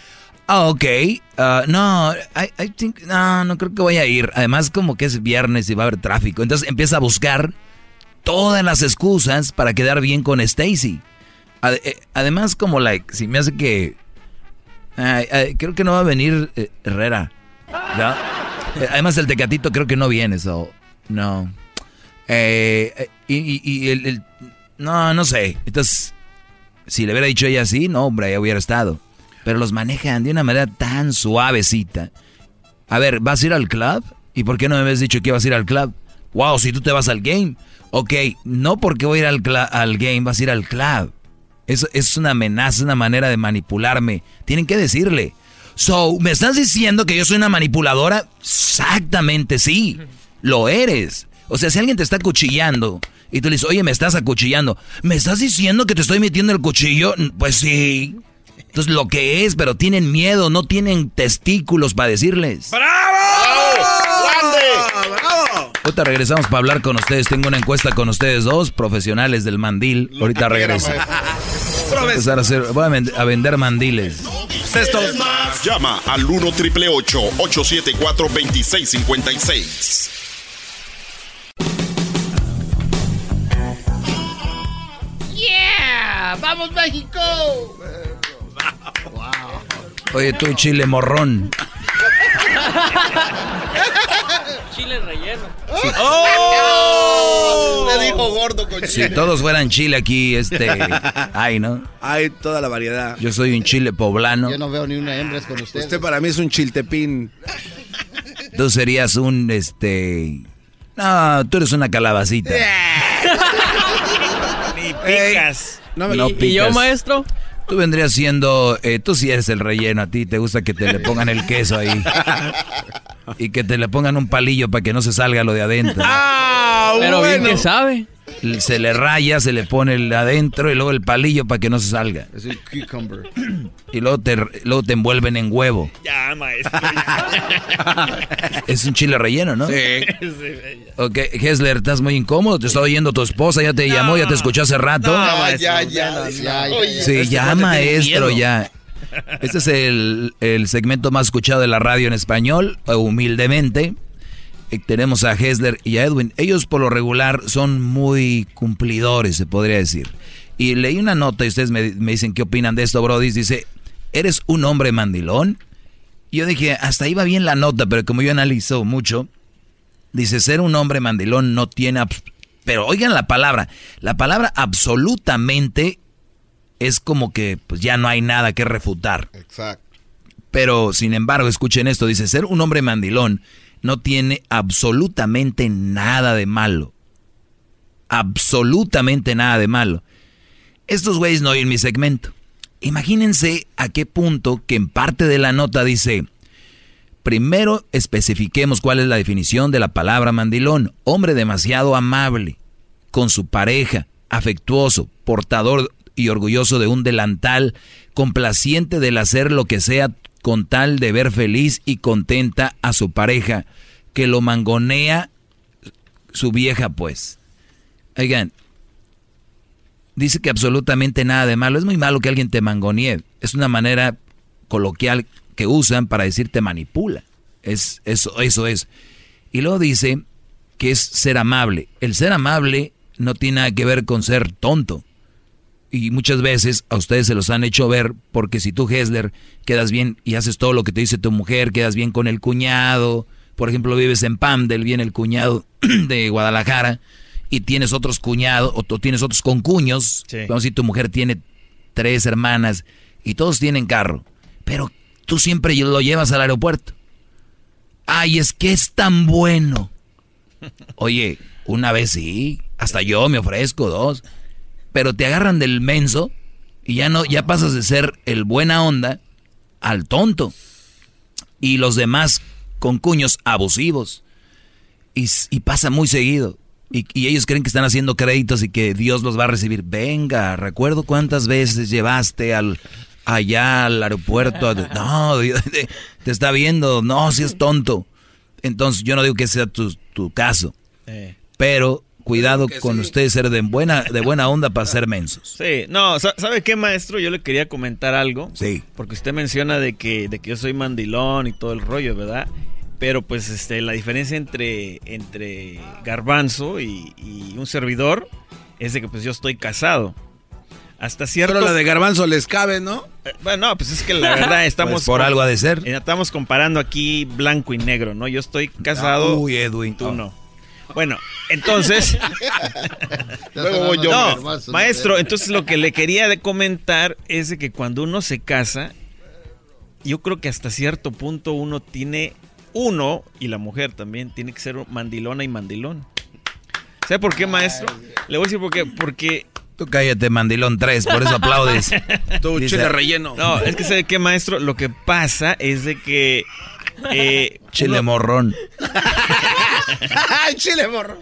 ah, ok, ah, no, no, no creo que voy a ir. Además, como que es viernes y va a haber tráfico. Entonces empieza a buscar todas las excusas para quedar bien con Stacy. Eh, Además, como, like, si me hace que... ay, creo que no va a venir eh, Herrera. Eh, Además, el Tecatito creo que no viene, so... No. Eh, eh, y y- el, No, no sé. Entonces, si le hubiera dicho ella así, no, hombre, ya hubiera estado. Pero los manejan de una manera tan suavecita. A ver, ¿vas a ir al club? ¿Y por qué no me habías dicho que ibas a ir al club? Wow, si tú te vas al game. Ok, no porque voy a ir al, al game, vas a ir al club. Eso es una amenaza, una manera de manipularme. Tienen que decirle. So, ¿me estás diciendo que yo soy una manipuladora? Exactamente, sí. Lo eres. O sea, si alguien te está acuchillando y tú le dices, oye, me estás acuchillando, ¿me estás diciendo que te estoy metiendo el cuchillo? Pues sí. Entonces, lo que es, pero tienen miedo, no tienen testículos para decirles. Ahorita regresamos para hablar con ustedes. Tengo una encuesta con ustedes dos, profesionales del mandil. Ahorita regreso. Voy a empezar a, hacer- voy a vend- a vender mandiles. más. Llama al 1 triple 874 2656. ¡Yeah! ¡Vamos, México! Oye, tú, chile morrón. Chile relleno. ¡Oh! Le dijo gordo con Si todos fueran chile aquí, este. Ay, ¿no? Hay toda la variedad. Yo soy un chile poblano. Yo no veo ni una hembra con usted. Usted para mí es un chiltepín. Tú serías un, este. No, tú eres una calabacita. Ni picas. No, me- ¿Y, no y yo, picas. maestro? Tú vendrías siendo. eh, tú sí eres el relleno. A ti te gusta que te le pongan el queso ahí. y que te le pongan un palillo para que no se salga lo de adentro. Ah, Pero bien que sabe. Se le raya, se le pone el de adentro y luego el palillo para que no se salga. Es un cucumber. Y luego te, luego te envuelven en huevo. Ya, maestro. ya. Es un chile relleno, ¿no? Sí. Ok, Hessler, estás muy incómodo. Te está oyendo tu esposa, ya te llamó, ya te escuchó hace rato. Ah, ya, ya, Ya, ya, Oye, Sí, este ya, maestro, ya. Este es el, el segmento más escuchado de la radio en español, humildemente. Eh, tenemos a Hessler y a Edwin. Ellos por lo regular son muy cumplidores, se podría decir. Y leí una nota y ustedes me, me dicen qué opinan de esto, Brody. Dice, ¿eres un hombre mandilón? Y yo dije, hasta va bien la nota, pero como yo analizo mucho, dice, ser un hombre mandilón no tiene... Pero oigan la palabra, la palabra absolutamente es como que pues ya no hay nada que refutar. Exacto. Pero sin embargo, escuchen esto, dice, ser un hombre mandilón no tiene absolutamente nada de malo. Absolutamente nada de malo. Estos güeyes no oyen mi segmento. Imagínense a qué punto que en parte de la nota dice, primero especifiquemos cuál es la definición de la palabra mandilón. Hombre demasiado amable con su pareja, afectuoso, portador y orgulloso de un delantal, complaciente del hacer lo que sea con tal de ver feliz y contenta a su pareja, que lo mangonea su vieja pues. Oigan, dice que absolutamente nada de malo. Es muy malo que alguien te mangonee. Es una manera coloquial que usan para decir te manipula. Es, eso, eso es. Y luego dice que es ser amable. El ser amable no tiene nada que ver con ser tonto. Y muchas veces a ustedes se los han hecho ver porque si tú, Hessler, quedas bien y haces todo lo que te dice tu mujer, quedas bien con el cuñado, por ejemplo, vives en Pamdel, viene el cuñado de Guadalajara y tienes otros cuñados o, tienes otros concuños, vamos a decir, tu mujer tiene tres hermanas y todos tienen carro, pero tú siempre lo llevas al aeropuerto. Ay, es que es tan bueno. Oye, una vez sí, hasta yo me ofrezco dos, pero te agarran del menso y ya no, ya pasas de ser el buena onda al tonto. Y los demás con cuños abusivos. Y, pasa muy seguido. Y, ellos creen que están haciendo créditos y que Dios los va a recibir. Venga, recuerdo cuántas veces llevaste al allá al aeropuerto. No, te, está viendo. No, si es tonto. Entonces yo no digo que sea tu, caso. Pero cuidado con ustedes ser de buena, de buena onda para ser mensos. Sí, no, ¿sabe qué, maestro? Yo le quería comentar algo. Sí. Porque usted menciona de que, de que yo soy mandilón y todo el rollo, ¿verdad? Pero pues este, la diferencia entre, entre Garbanzo y, un servidor es de que pues yo estoy casado. Hasta cierto... Pero la de Garbanzo les cabe, ¿no? Eh, bueno, no, pues es que la verdad estamos... Pues por algo ha de ser. Estamos comparando aquí blanco y negro, ¿no? Yo estoy casado. Uy, Edwin. Tú no. Bueno, entonces. Luego voy yo. maestro, entonces lo que le quería comentar es de que cuando uno se casa, yo creo que hasta cierto punto uno tiene. Uno, y la mujer también, tiene que ser mandilona y mandilón. ¿Sabe por qué, maestro? Le voy a decir por qué. Porque Tú cállate, mandilón 3, por eso aplaudes. Tú, chile relleno. No, es que ¿sabe qué, maestro? Lo que pasa es de que... Eh, chile morrón. chile morrón.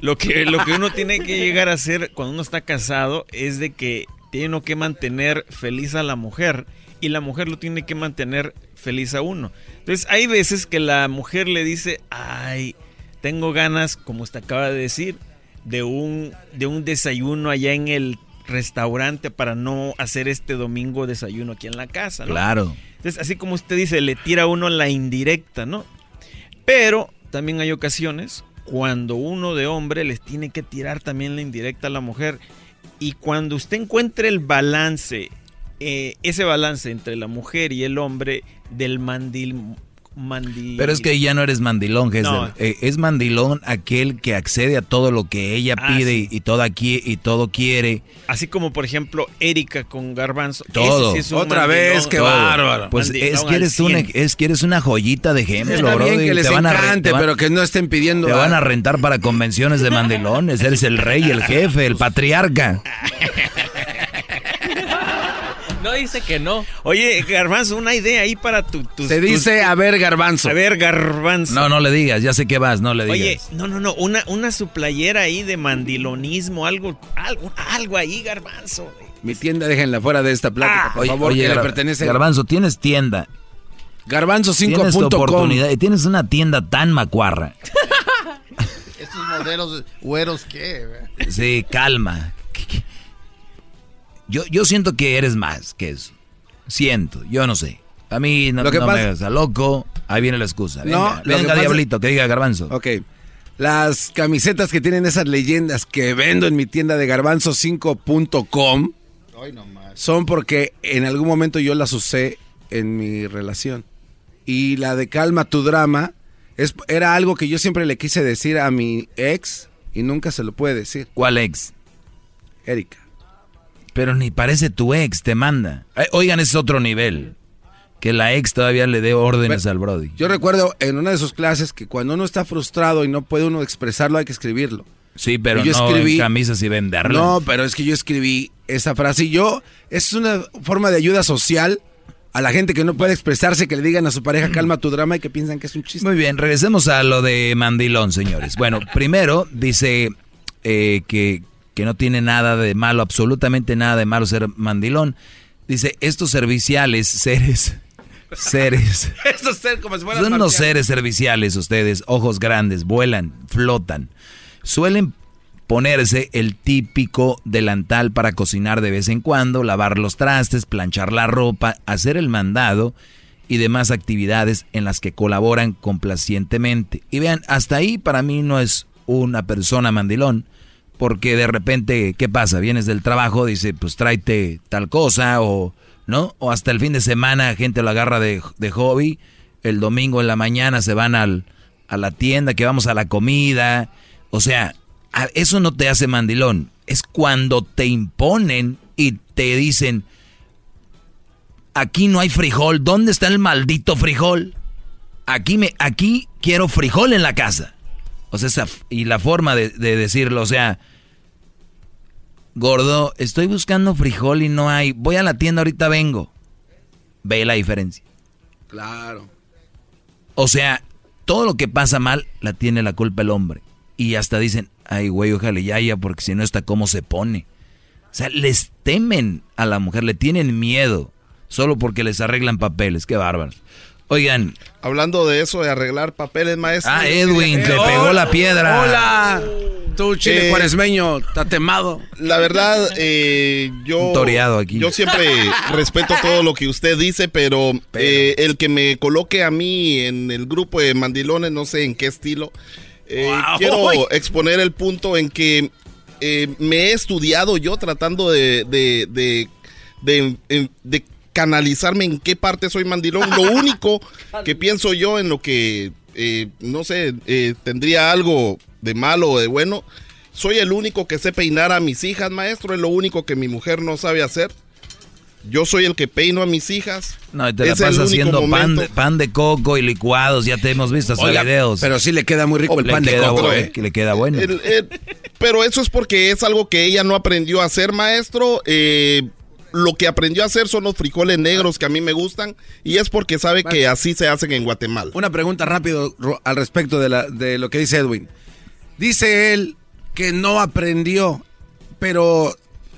lo, que, lo que uno tiene que llegar a hacer cuando uno está casado es de que tiene uno que mantener feliz a la mujer y la mujer lo tiene que mantener feliz a uno. Entonces hay veces que la mujer le dice, ay, tengo ganas, como usted acaba de decir, de un, de un desayuno allá en el restaurante para no hacer este domingo desayuno aquí en la casa, ¿no? Claro. Entonces, así como usted dice, le tira a uno la indirecta, ¿no? Pero también hay ocasiones cuando uno de hombre les tiene que tirar también la indirecta a la mujer. Y cuando usted encuentre el balance, eh, ese balance entre la mujer y el hombre del mandil, pero es que ya no eres mandilón, eh, es mandilón aquel que accede a todo lo que ella ah, pide y, todo aquí y todo quiere. Así como por ejemplo Erika con Garbanzo. Todo. Otra vez, qué bárbaro. Pues es que, eres una, es que eres una joyita de ejemplo, Está bien que les van encante, pero que no estén pidiendo. Te van a rentar para convenciones de mandilones. eres el rey, el jefe, el patriarca. No dice que no. Oye, Garbanzo, una idea ahí para tu... Se dice, a ver, Garbanzo. A ver, Garbanzo. No, no le digas, ya sé que vas, no le digas. Oye, no, no, no, una, una su playera ahí de mandilonismo, algo, algo, algo ahí, Garbanzo. Mi tienda, déjenla fuera de esta plática, ah. por favor, oye, que le pertenece. Garbanzo, tienes tienda. Garbanzo5.com. oportunidad y tienes una tienda tan macuarra. Estos modelos güeros, ¿qué? Sí, calma. Yo, yo siento que eres más que eso. Siento, yo no sé. A mí no, me hagas a loco. Ahí viene la excusa. Venga, no, venga diablito, que diga garbanzo. Ok. Las camisetas que tienen esas leyendas que vendo en mi tienda de garbanzo5.com son porque en algún momento yo las usé en mi relación. Y la de calma tu drama es, era algo que yo siempre le quise decir a mi ex y nunca se lo puede decir. ¿Cuál ex? Erika. Pero ni parece tu ex, te manda. Oigan, ese es otro nivel. Que la ex todavía le dé órdenes al Brody. Yo recuerdo en una de sus clases que cuando uno está frustrado y no puede uno expresarlo, hay que escribirlo. Sí, pero Y yo no escribí- en camisas y venderlas. No, pero es que yo escribí esa frase y yo, es una forma de ayuda social a la gente que no puede expresarse, que le digan a su pareja, calma tu drama y que piensan que es un chiste. Muy bien, regresemos a lo de mandilón, señores. Bueno, primero dice eh, que, que no tiene nada de malo, absolutamente nada de malo ser mandilón. Dice, estos serviciales, seres, seres, ser como si fueran son unos seres serviciales ustedes, ojos grandes, vuelan, flotan. Suelen ponerse el típico delantal para cocinar de vez en cuando, lavar los trastes, planchar la ropa, hacer el mandado y demás actividades en las que colaboran complacientemente. Y vean, hasta ahí para mí no es una persona mandilón, porque de repente, ¿qué pasa? Vienes del trabajo, dice, pues tráete tal cosa, o, ¿no? O hasta el fin de semana, gente lo agarra de, de hobby, el domingo en la mañana se van al, a la tienda, que vamos a la comida, o sea, eso no te hace mandilón, es cuando te imponen y te dicen, aquí no hay frijol, ¿dónde está el maldito frijol? Aquí, me, aquí quiero frijol en la casa. O sea, esa, y la forma de, de decirlo, o sea, gordo, estoy buscando frijol y no hay, voy a la tienda, ahorita vengo. Ve la diferencia. Claro. O sea, todo lo que pasa mal la tiene la culpa el hombre. Y hasta dicen, ay, güey, ojalá ya, ya, porque si no está, ¿cómo se pone? O sea, les temen a la mujer, le tienen miedo, solo porque les arreglan papeles, qué bárbaros. Oigan. Hablando de eso, de arreglar papeles, maestro. Ah, Edwin, te pegó la piedra. Hola. Tú, chile Eh, cuaresmeño, tatemado. La verdad, eh, yo. Toreado aquí. Yo siempre respeto todo lo que usted dice, pero, eh, el que me coloque a mí en el grupo de mandilones, no sé en qué estilo. eh, Wow. Quiero exponer el punto en que eh, me he estudiado yo tratando de, de, de, de- en- de canalizarme en qué parte soy mandilón. Lo único que pienso yo en lo que, eh, no sé, eh, tendría algo de malo o de bueno. Soy el único que sé peinar a mis hijas, maestro. Es lo único que mi mujer no sabe hacer. Yo soy el que peino a mis hijas. No, y te la Es el pasas único haciendo pan momento. de, pan de coco y licuados, ya te hemos visto hasta Oiga, videos. pero sí le queda muy rico el Le pan de coco, bueno, ¿eh? Que le queda bueno. El- el- pero eso es porque es algo que ella no aprendió a hacer, maestro. Eh, lo que aprendió a hacer son los frijoles negros que a mí me gustan y es porque sabe que así se hacen en Guatemala. Una pregunta rápido al respecto de, la, de lo que dice Edwin. Dice él que no aprendió, pero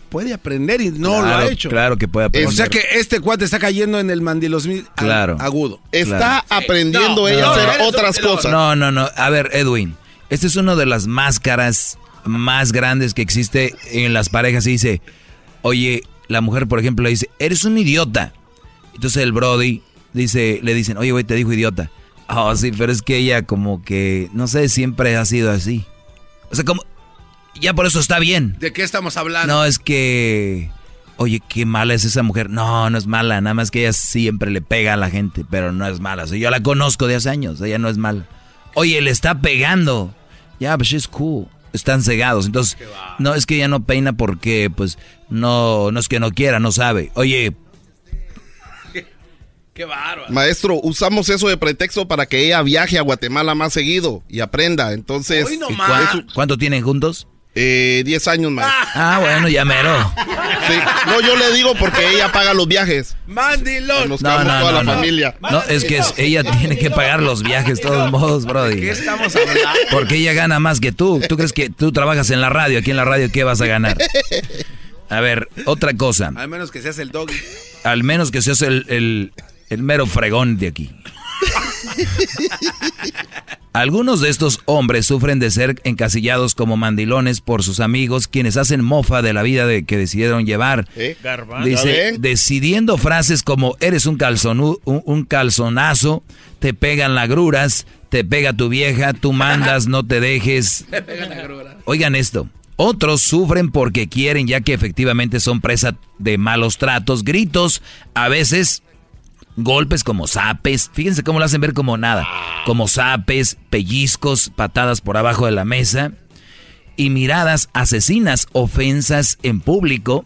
puede aprender y no lo ha hecho. Claro que puede aprender. O sea que este cuate está cayendo en el mandilosmi a- Claro. agudo. Está aprendiendo ella a hacer otras cosas. No, no, no. A ver, Edwin, esta es una de las máscaras más grandes que existe en las parejas. Y dice, oye, la mujer, por ejemplo, le dice, eres un idiota. Entonces el Brody dice, le dicen, oye, güey, te dijo idiota. Oh, sí, pero es que ella como que, no sé, siempre ha sido así. O sea, como, ya por eso está bien. ¿De qué estamos hablando? No, es que, oye, qué mala es esa mujer. No, no es mala, nada más que ella siempre le pega a la gente, pero no es mala. O sea, yo la conozco de hace años, ella no es mala. Oye, le está pegando. Ya, but she's cool. Están cegados. Entonces, no, es que ella no peina porque, pues, no, no es que no quiera, no sabe. Oye, Qué bárbaro. Maestro, usamos eso de pretexto para que ella viaje a Guatemala más seguido y aprenda. Entonces, Hoy no ¿y más. cuánto, cuánto tienen juntos? Eh, 10 años más. Ah, bueno, ya mero. Sí. No, yo le digo porque ella paga los viajes. Mandilón. Nos No, no, toda no, la no. familia. No, es que es- ella tiene que pagar los viajes de todos modos, Brody. ¿Qué estamos hablando? Porque ella gana más que tú. ¿Tú crees que tú trabajas en la radio? Aquí en la radio, ¿qué vas a ganar? A ver, otra cosa. Al menos que seas el doggy. Al menos que seas el, el, el mero fregón de aquí. Algunos de estos hombres sufren de ser encasillados como mandilones por sus amigos, quienes hacen mofa de la vida de que decidieron llevar. ¿Eh? Garbanzo. ¿Ya Dice, decidiendo frases como eres un, calzonu- un, un calzonazo, te pegan lagruras, te pega tu vieja, tú mandas, no te dejes. Oigan esto. Otros sufren porque quieren, ya que efectivamente son presa de malos tratos, gritos, a veces golpes como zapes. Fíjense cómo lo hacen ver como nada. Como zapes, pellizcos, patadas por abajo de la mesa y miradas asesinas, ofensas en público.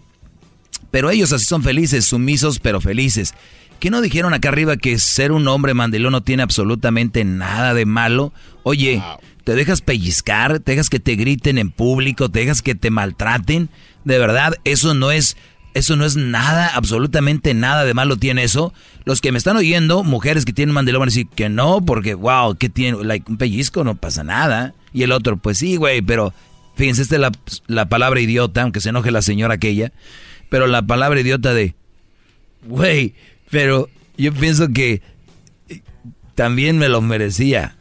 Pero ellos así son felices, sumisos pero felices. ¿Qué no dijeron acá arriba que ser un hombre mandilón no tiene absolutamente nada de malo? Oye, te dejas pellizcar, te dejas que te griten en público, te dejas que te maltraten. De verdad, eso no es eso no es nada, absolutamente nada de malo tiene eso. Los que me están oyendo, mujeres que tienen mandilón, van a decir que no, porque, wow, ¿qué tiene? Like, un pellizco no pasa nada. Y el otro, pues sí, güey, pero fíjense, esta es la, la palabra idiota, aunque se enoje la señora aquella, pero la palabra idiota de, güey, pero yo pienso que también me lo merecía.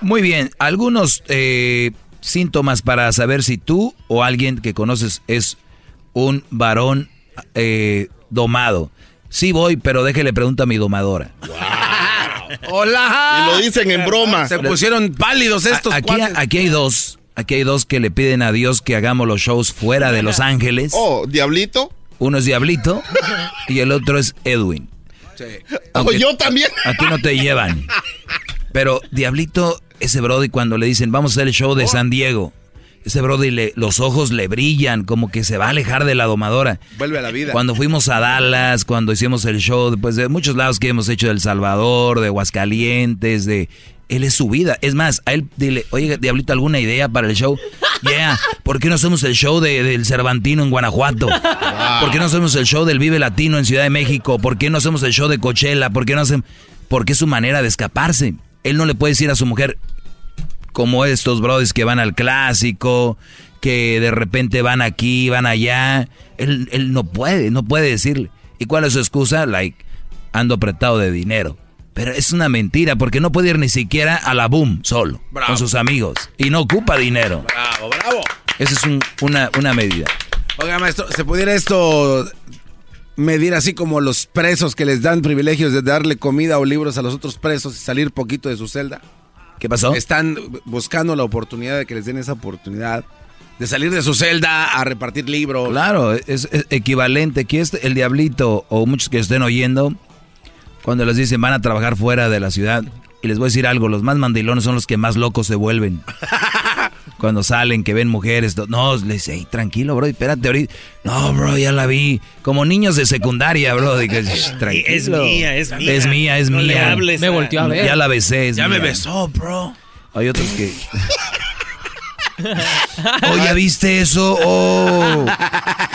Muy bien, algunos eh, síntomas para saber si tú o alguien que conoces es un varón eh, domado. Sí voy, pero déjele pregunta a mi domadora. Hola. Y lo dicen en broma. Se pusieron pálidos estos aquí, aquí hay dos. Aquí hay dos que le piden a Dios que hagamos los shows fuera de Los Ángeles. Oh, Diablito. Uno es Diablito y el otro es Edwin. Sí. oh, yo también. A ti no te llevan. Pero Diablito, ese Brody, cuando le dicen, vamos a hacer el show de San Diego, ese Brody, le, los ojos le brillan, como que se va a alejar de la domadora. Vuelve a la vida. Cuando fuimos a Dallas, cuando hicimos el show, pues de muchos lados que hemos hecho de El Salvador, de Aguascalientes, de... Él es su vida. Es más, a él dile, oye, Diablito, ¿alguna idea para el show? Yeah, ¿por qué no hacemos el show de, del Cervantino en Guanajuato? ¿Por qué no hacemos el show del Vive Latino en Ciudad de México? ¿Por qué no hacemos el show de Coachella? ¿Por qué no hacemos...? Porque es su manera de escaparse. Él no le puede decir a su mujer, como estos brothers que van al clásico, que de repente van aquí, van allá. Él, él no puede, no puede decirle. ¿Y cuál es su excusa? Like, ando apretado de dinero. Pero es una mentira porque no puede ir ni siquiera a la boom solo, con sus amigos. Y no ocupa dinero. Bravo, bravo. Esa es una, una medida. Oiga, maestro, ¿se pudiera esto medir así como los presos que les dan privilegios de darle comida o libros a los otros presos y salir poquito de su celda? ¿Qué pasó? Están buscando la oportunidad de que les den esa oportunidad de salir de su celda a repartir libros. Claro, es, equivalente. Aquí este, el diablito o muchos que estén oyendo, cuando les dicen van a trabajar fuera de la ciudad, y les voy a decir algo, los más mandilones son los que más locos se vuelven. Cuando salen, que ven mujeres, no, les dice, hey, tranquilo, bro, espérate ahorita. No, bro, ya la vi. Como niños de secundaria, bro. tranquilo. Es mía, es mía. Es mía, es mía. me volteó a ver. Ya la besé. ya me besó, bro. Hay otros que... oh, ¿ya viste eso? Oh.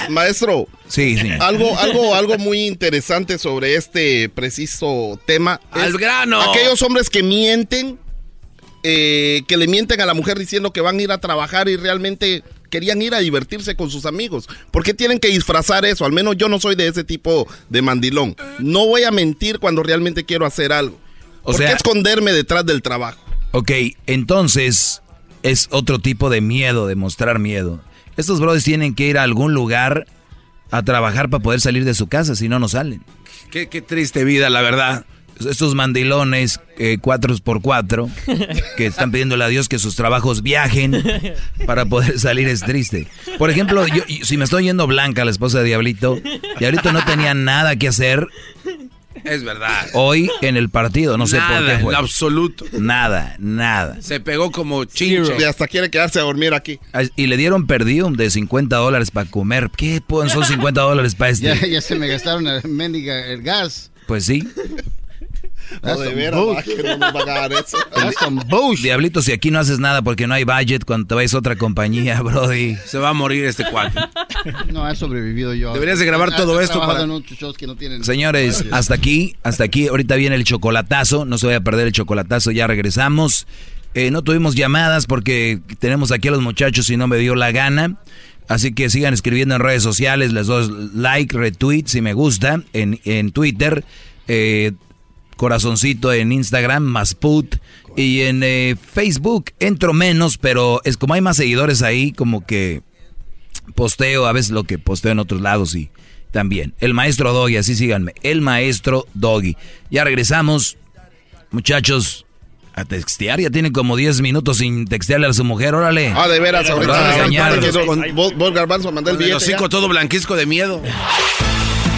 Maestro. Sí, sí. Algo, algo, algo muy interesante sobre este preciso tema. ¡Al grano! Aquellos hombres que mienten, eh, que le mienten a la mujer diciendo que van a ir a trabajar y realmente querían ir a divertirse con sus amigos. ¿Por qué tienen que disfrazar eso? Al menos yo no soy de ese tipo de mandilón. No voy a mentir cuando realmente quiero hacer algo. O ¿Por qué esconderme detrás del trabajo? Ok, entonces es otro tipo de miedo, de mostrar miedo. Estos brothers tienen que ir a algún lugar a trabajar para poder salir de su casa, si no, no salen. Qué, triste vida, la verdad. Estos mandilones, eh, cuatro por cuatro, que están pidiéndole a Dios que sus trabajos viajen para poder salir, es triste. Por ejemplo, yo, si me estoy yendo Blanca, la esposa de Diablito, Diablito no tenía nada que hacer es verdad. Hoy en el partido, no sé por qué fue. En absoluto. Nada, nada. Se pegó como chincho. Y hasta quiere quedarse a dormir aquí. Y le dieron perdido de 50 dólares para comer. ¿Qué son 50 dólares para este? Ya, ya se me gastaron el, el gas. Pues sí. No, de veras, que no nos va a dar eso. Diablito, si aquí no haces nada porque no hay budget, cuando te vayas a otra compañía, Brody. Se va a morir este cuate. No, he sobrevivido yo. Deberías de grabar todo esto para... shows que no tienen Señores, hasta aquí, hasta aquí. Ahorita viene el chocolatazo. No se vaya a perder el chocolatazo. Ya regresamos. Eh, no tuvimos llamadas porque tenemos aquí a los muchachos y no me dio la gana. Así que sigan escribiendo en redes sociales. Les doy like, retweet si me gusta. En, en Twitter. Eh, corazoncito en Instagram, más put. Y en eh, Facebook entro menos, pero es como hay más seguidores ahí, como que posteo a veces lo que posteo en otros lados y también. El maestro Doggy, así síganme. El maestro Doggy. Ya regresamos, muchachos. A textear, ya tienen como 10 minutos sin textearle a su mujer, órale. Ah, de veras, ahorita. Vos, Garbanzo, mandé el billete. todo blanquisco de miedo.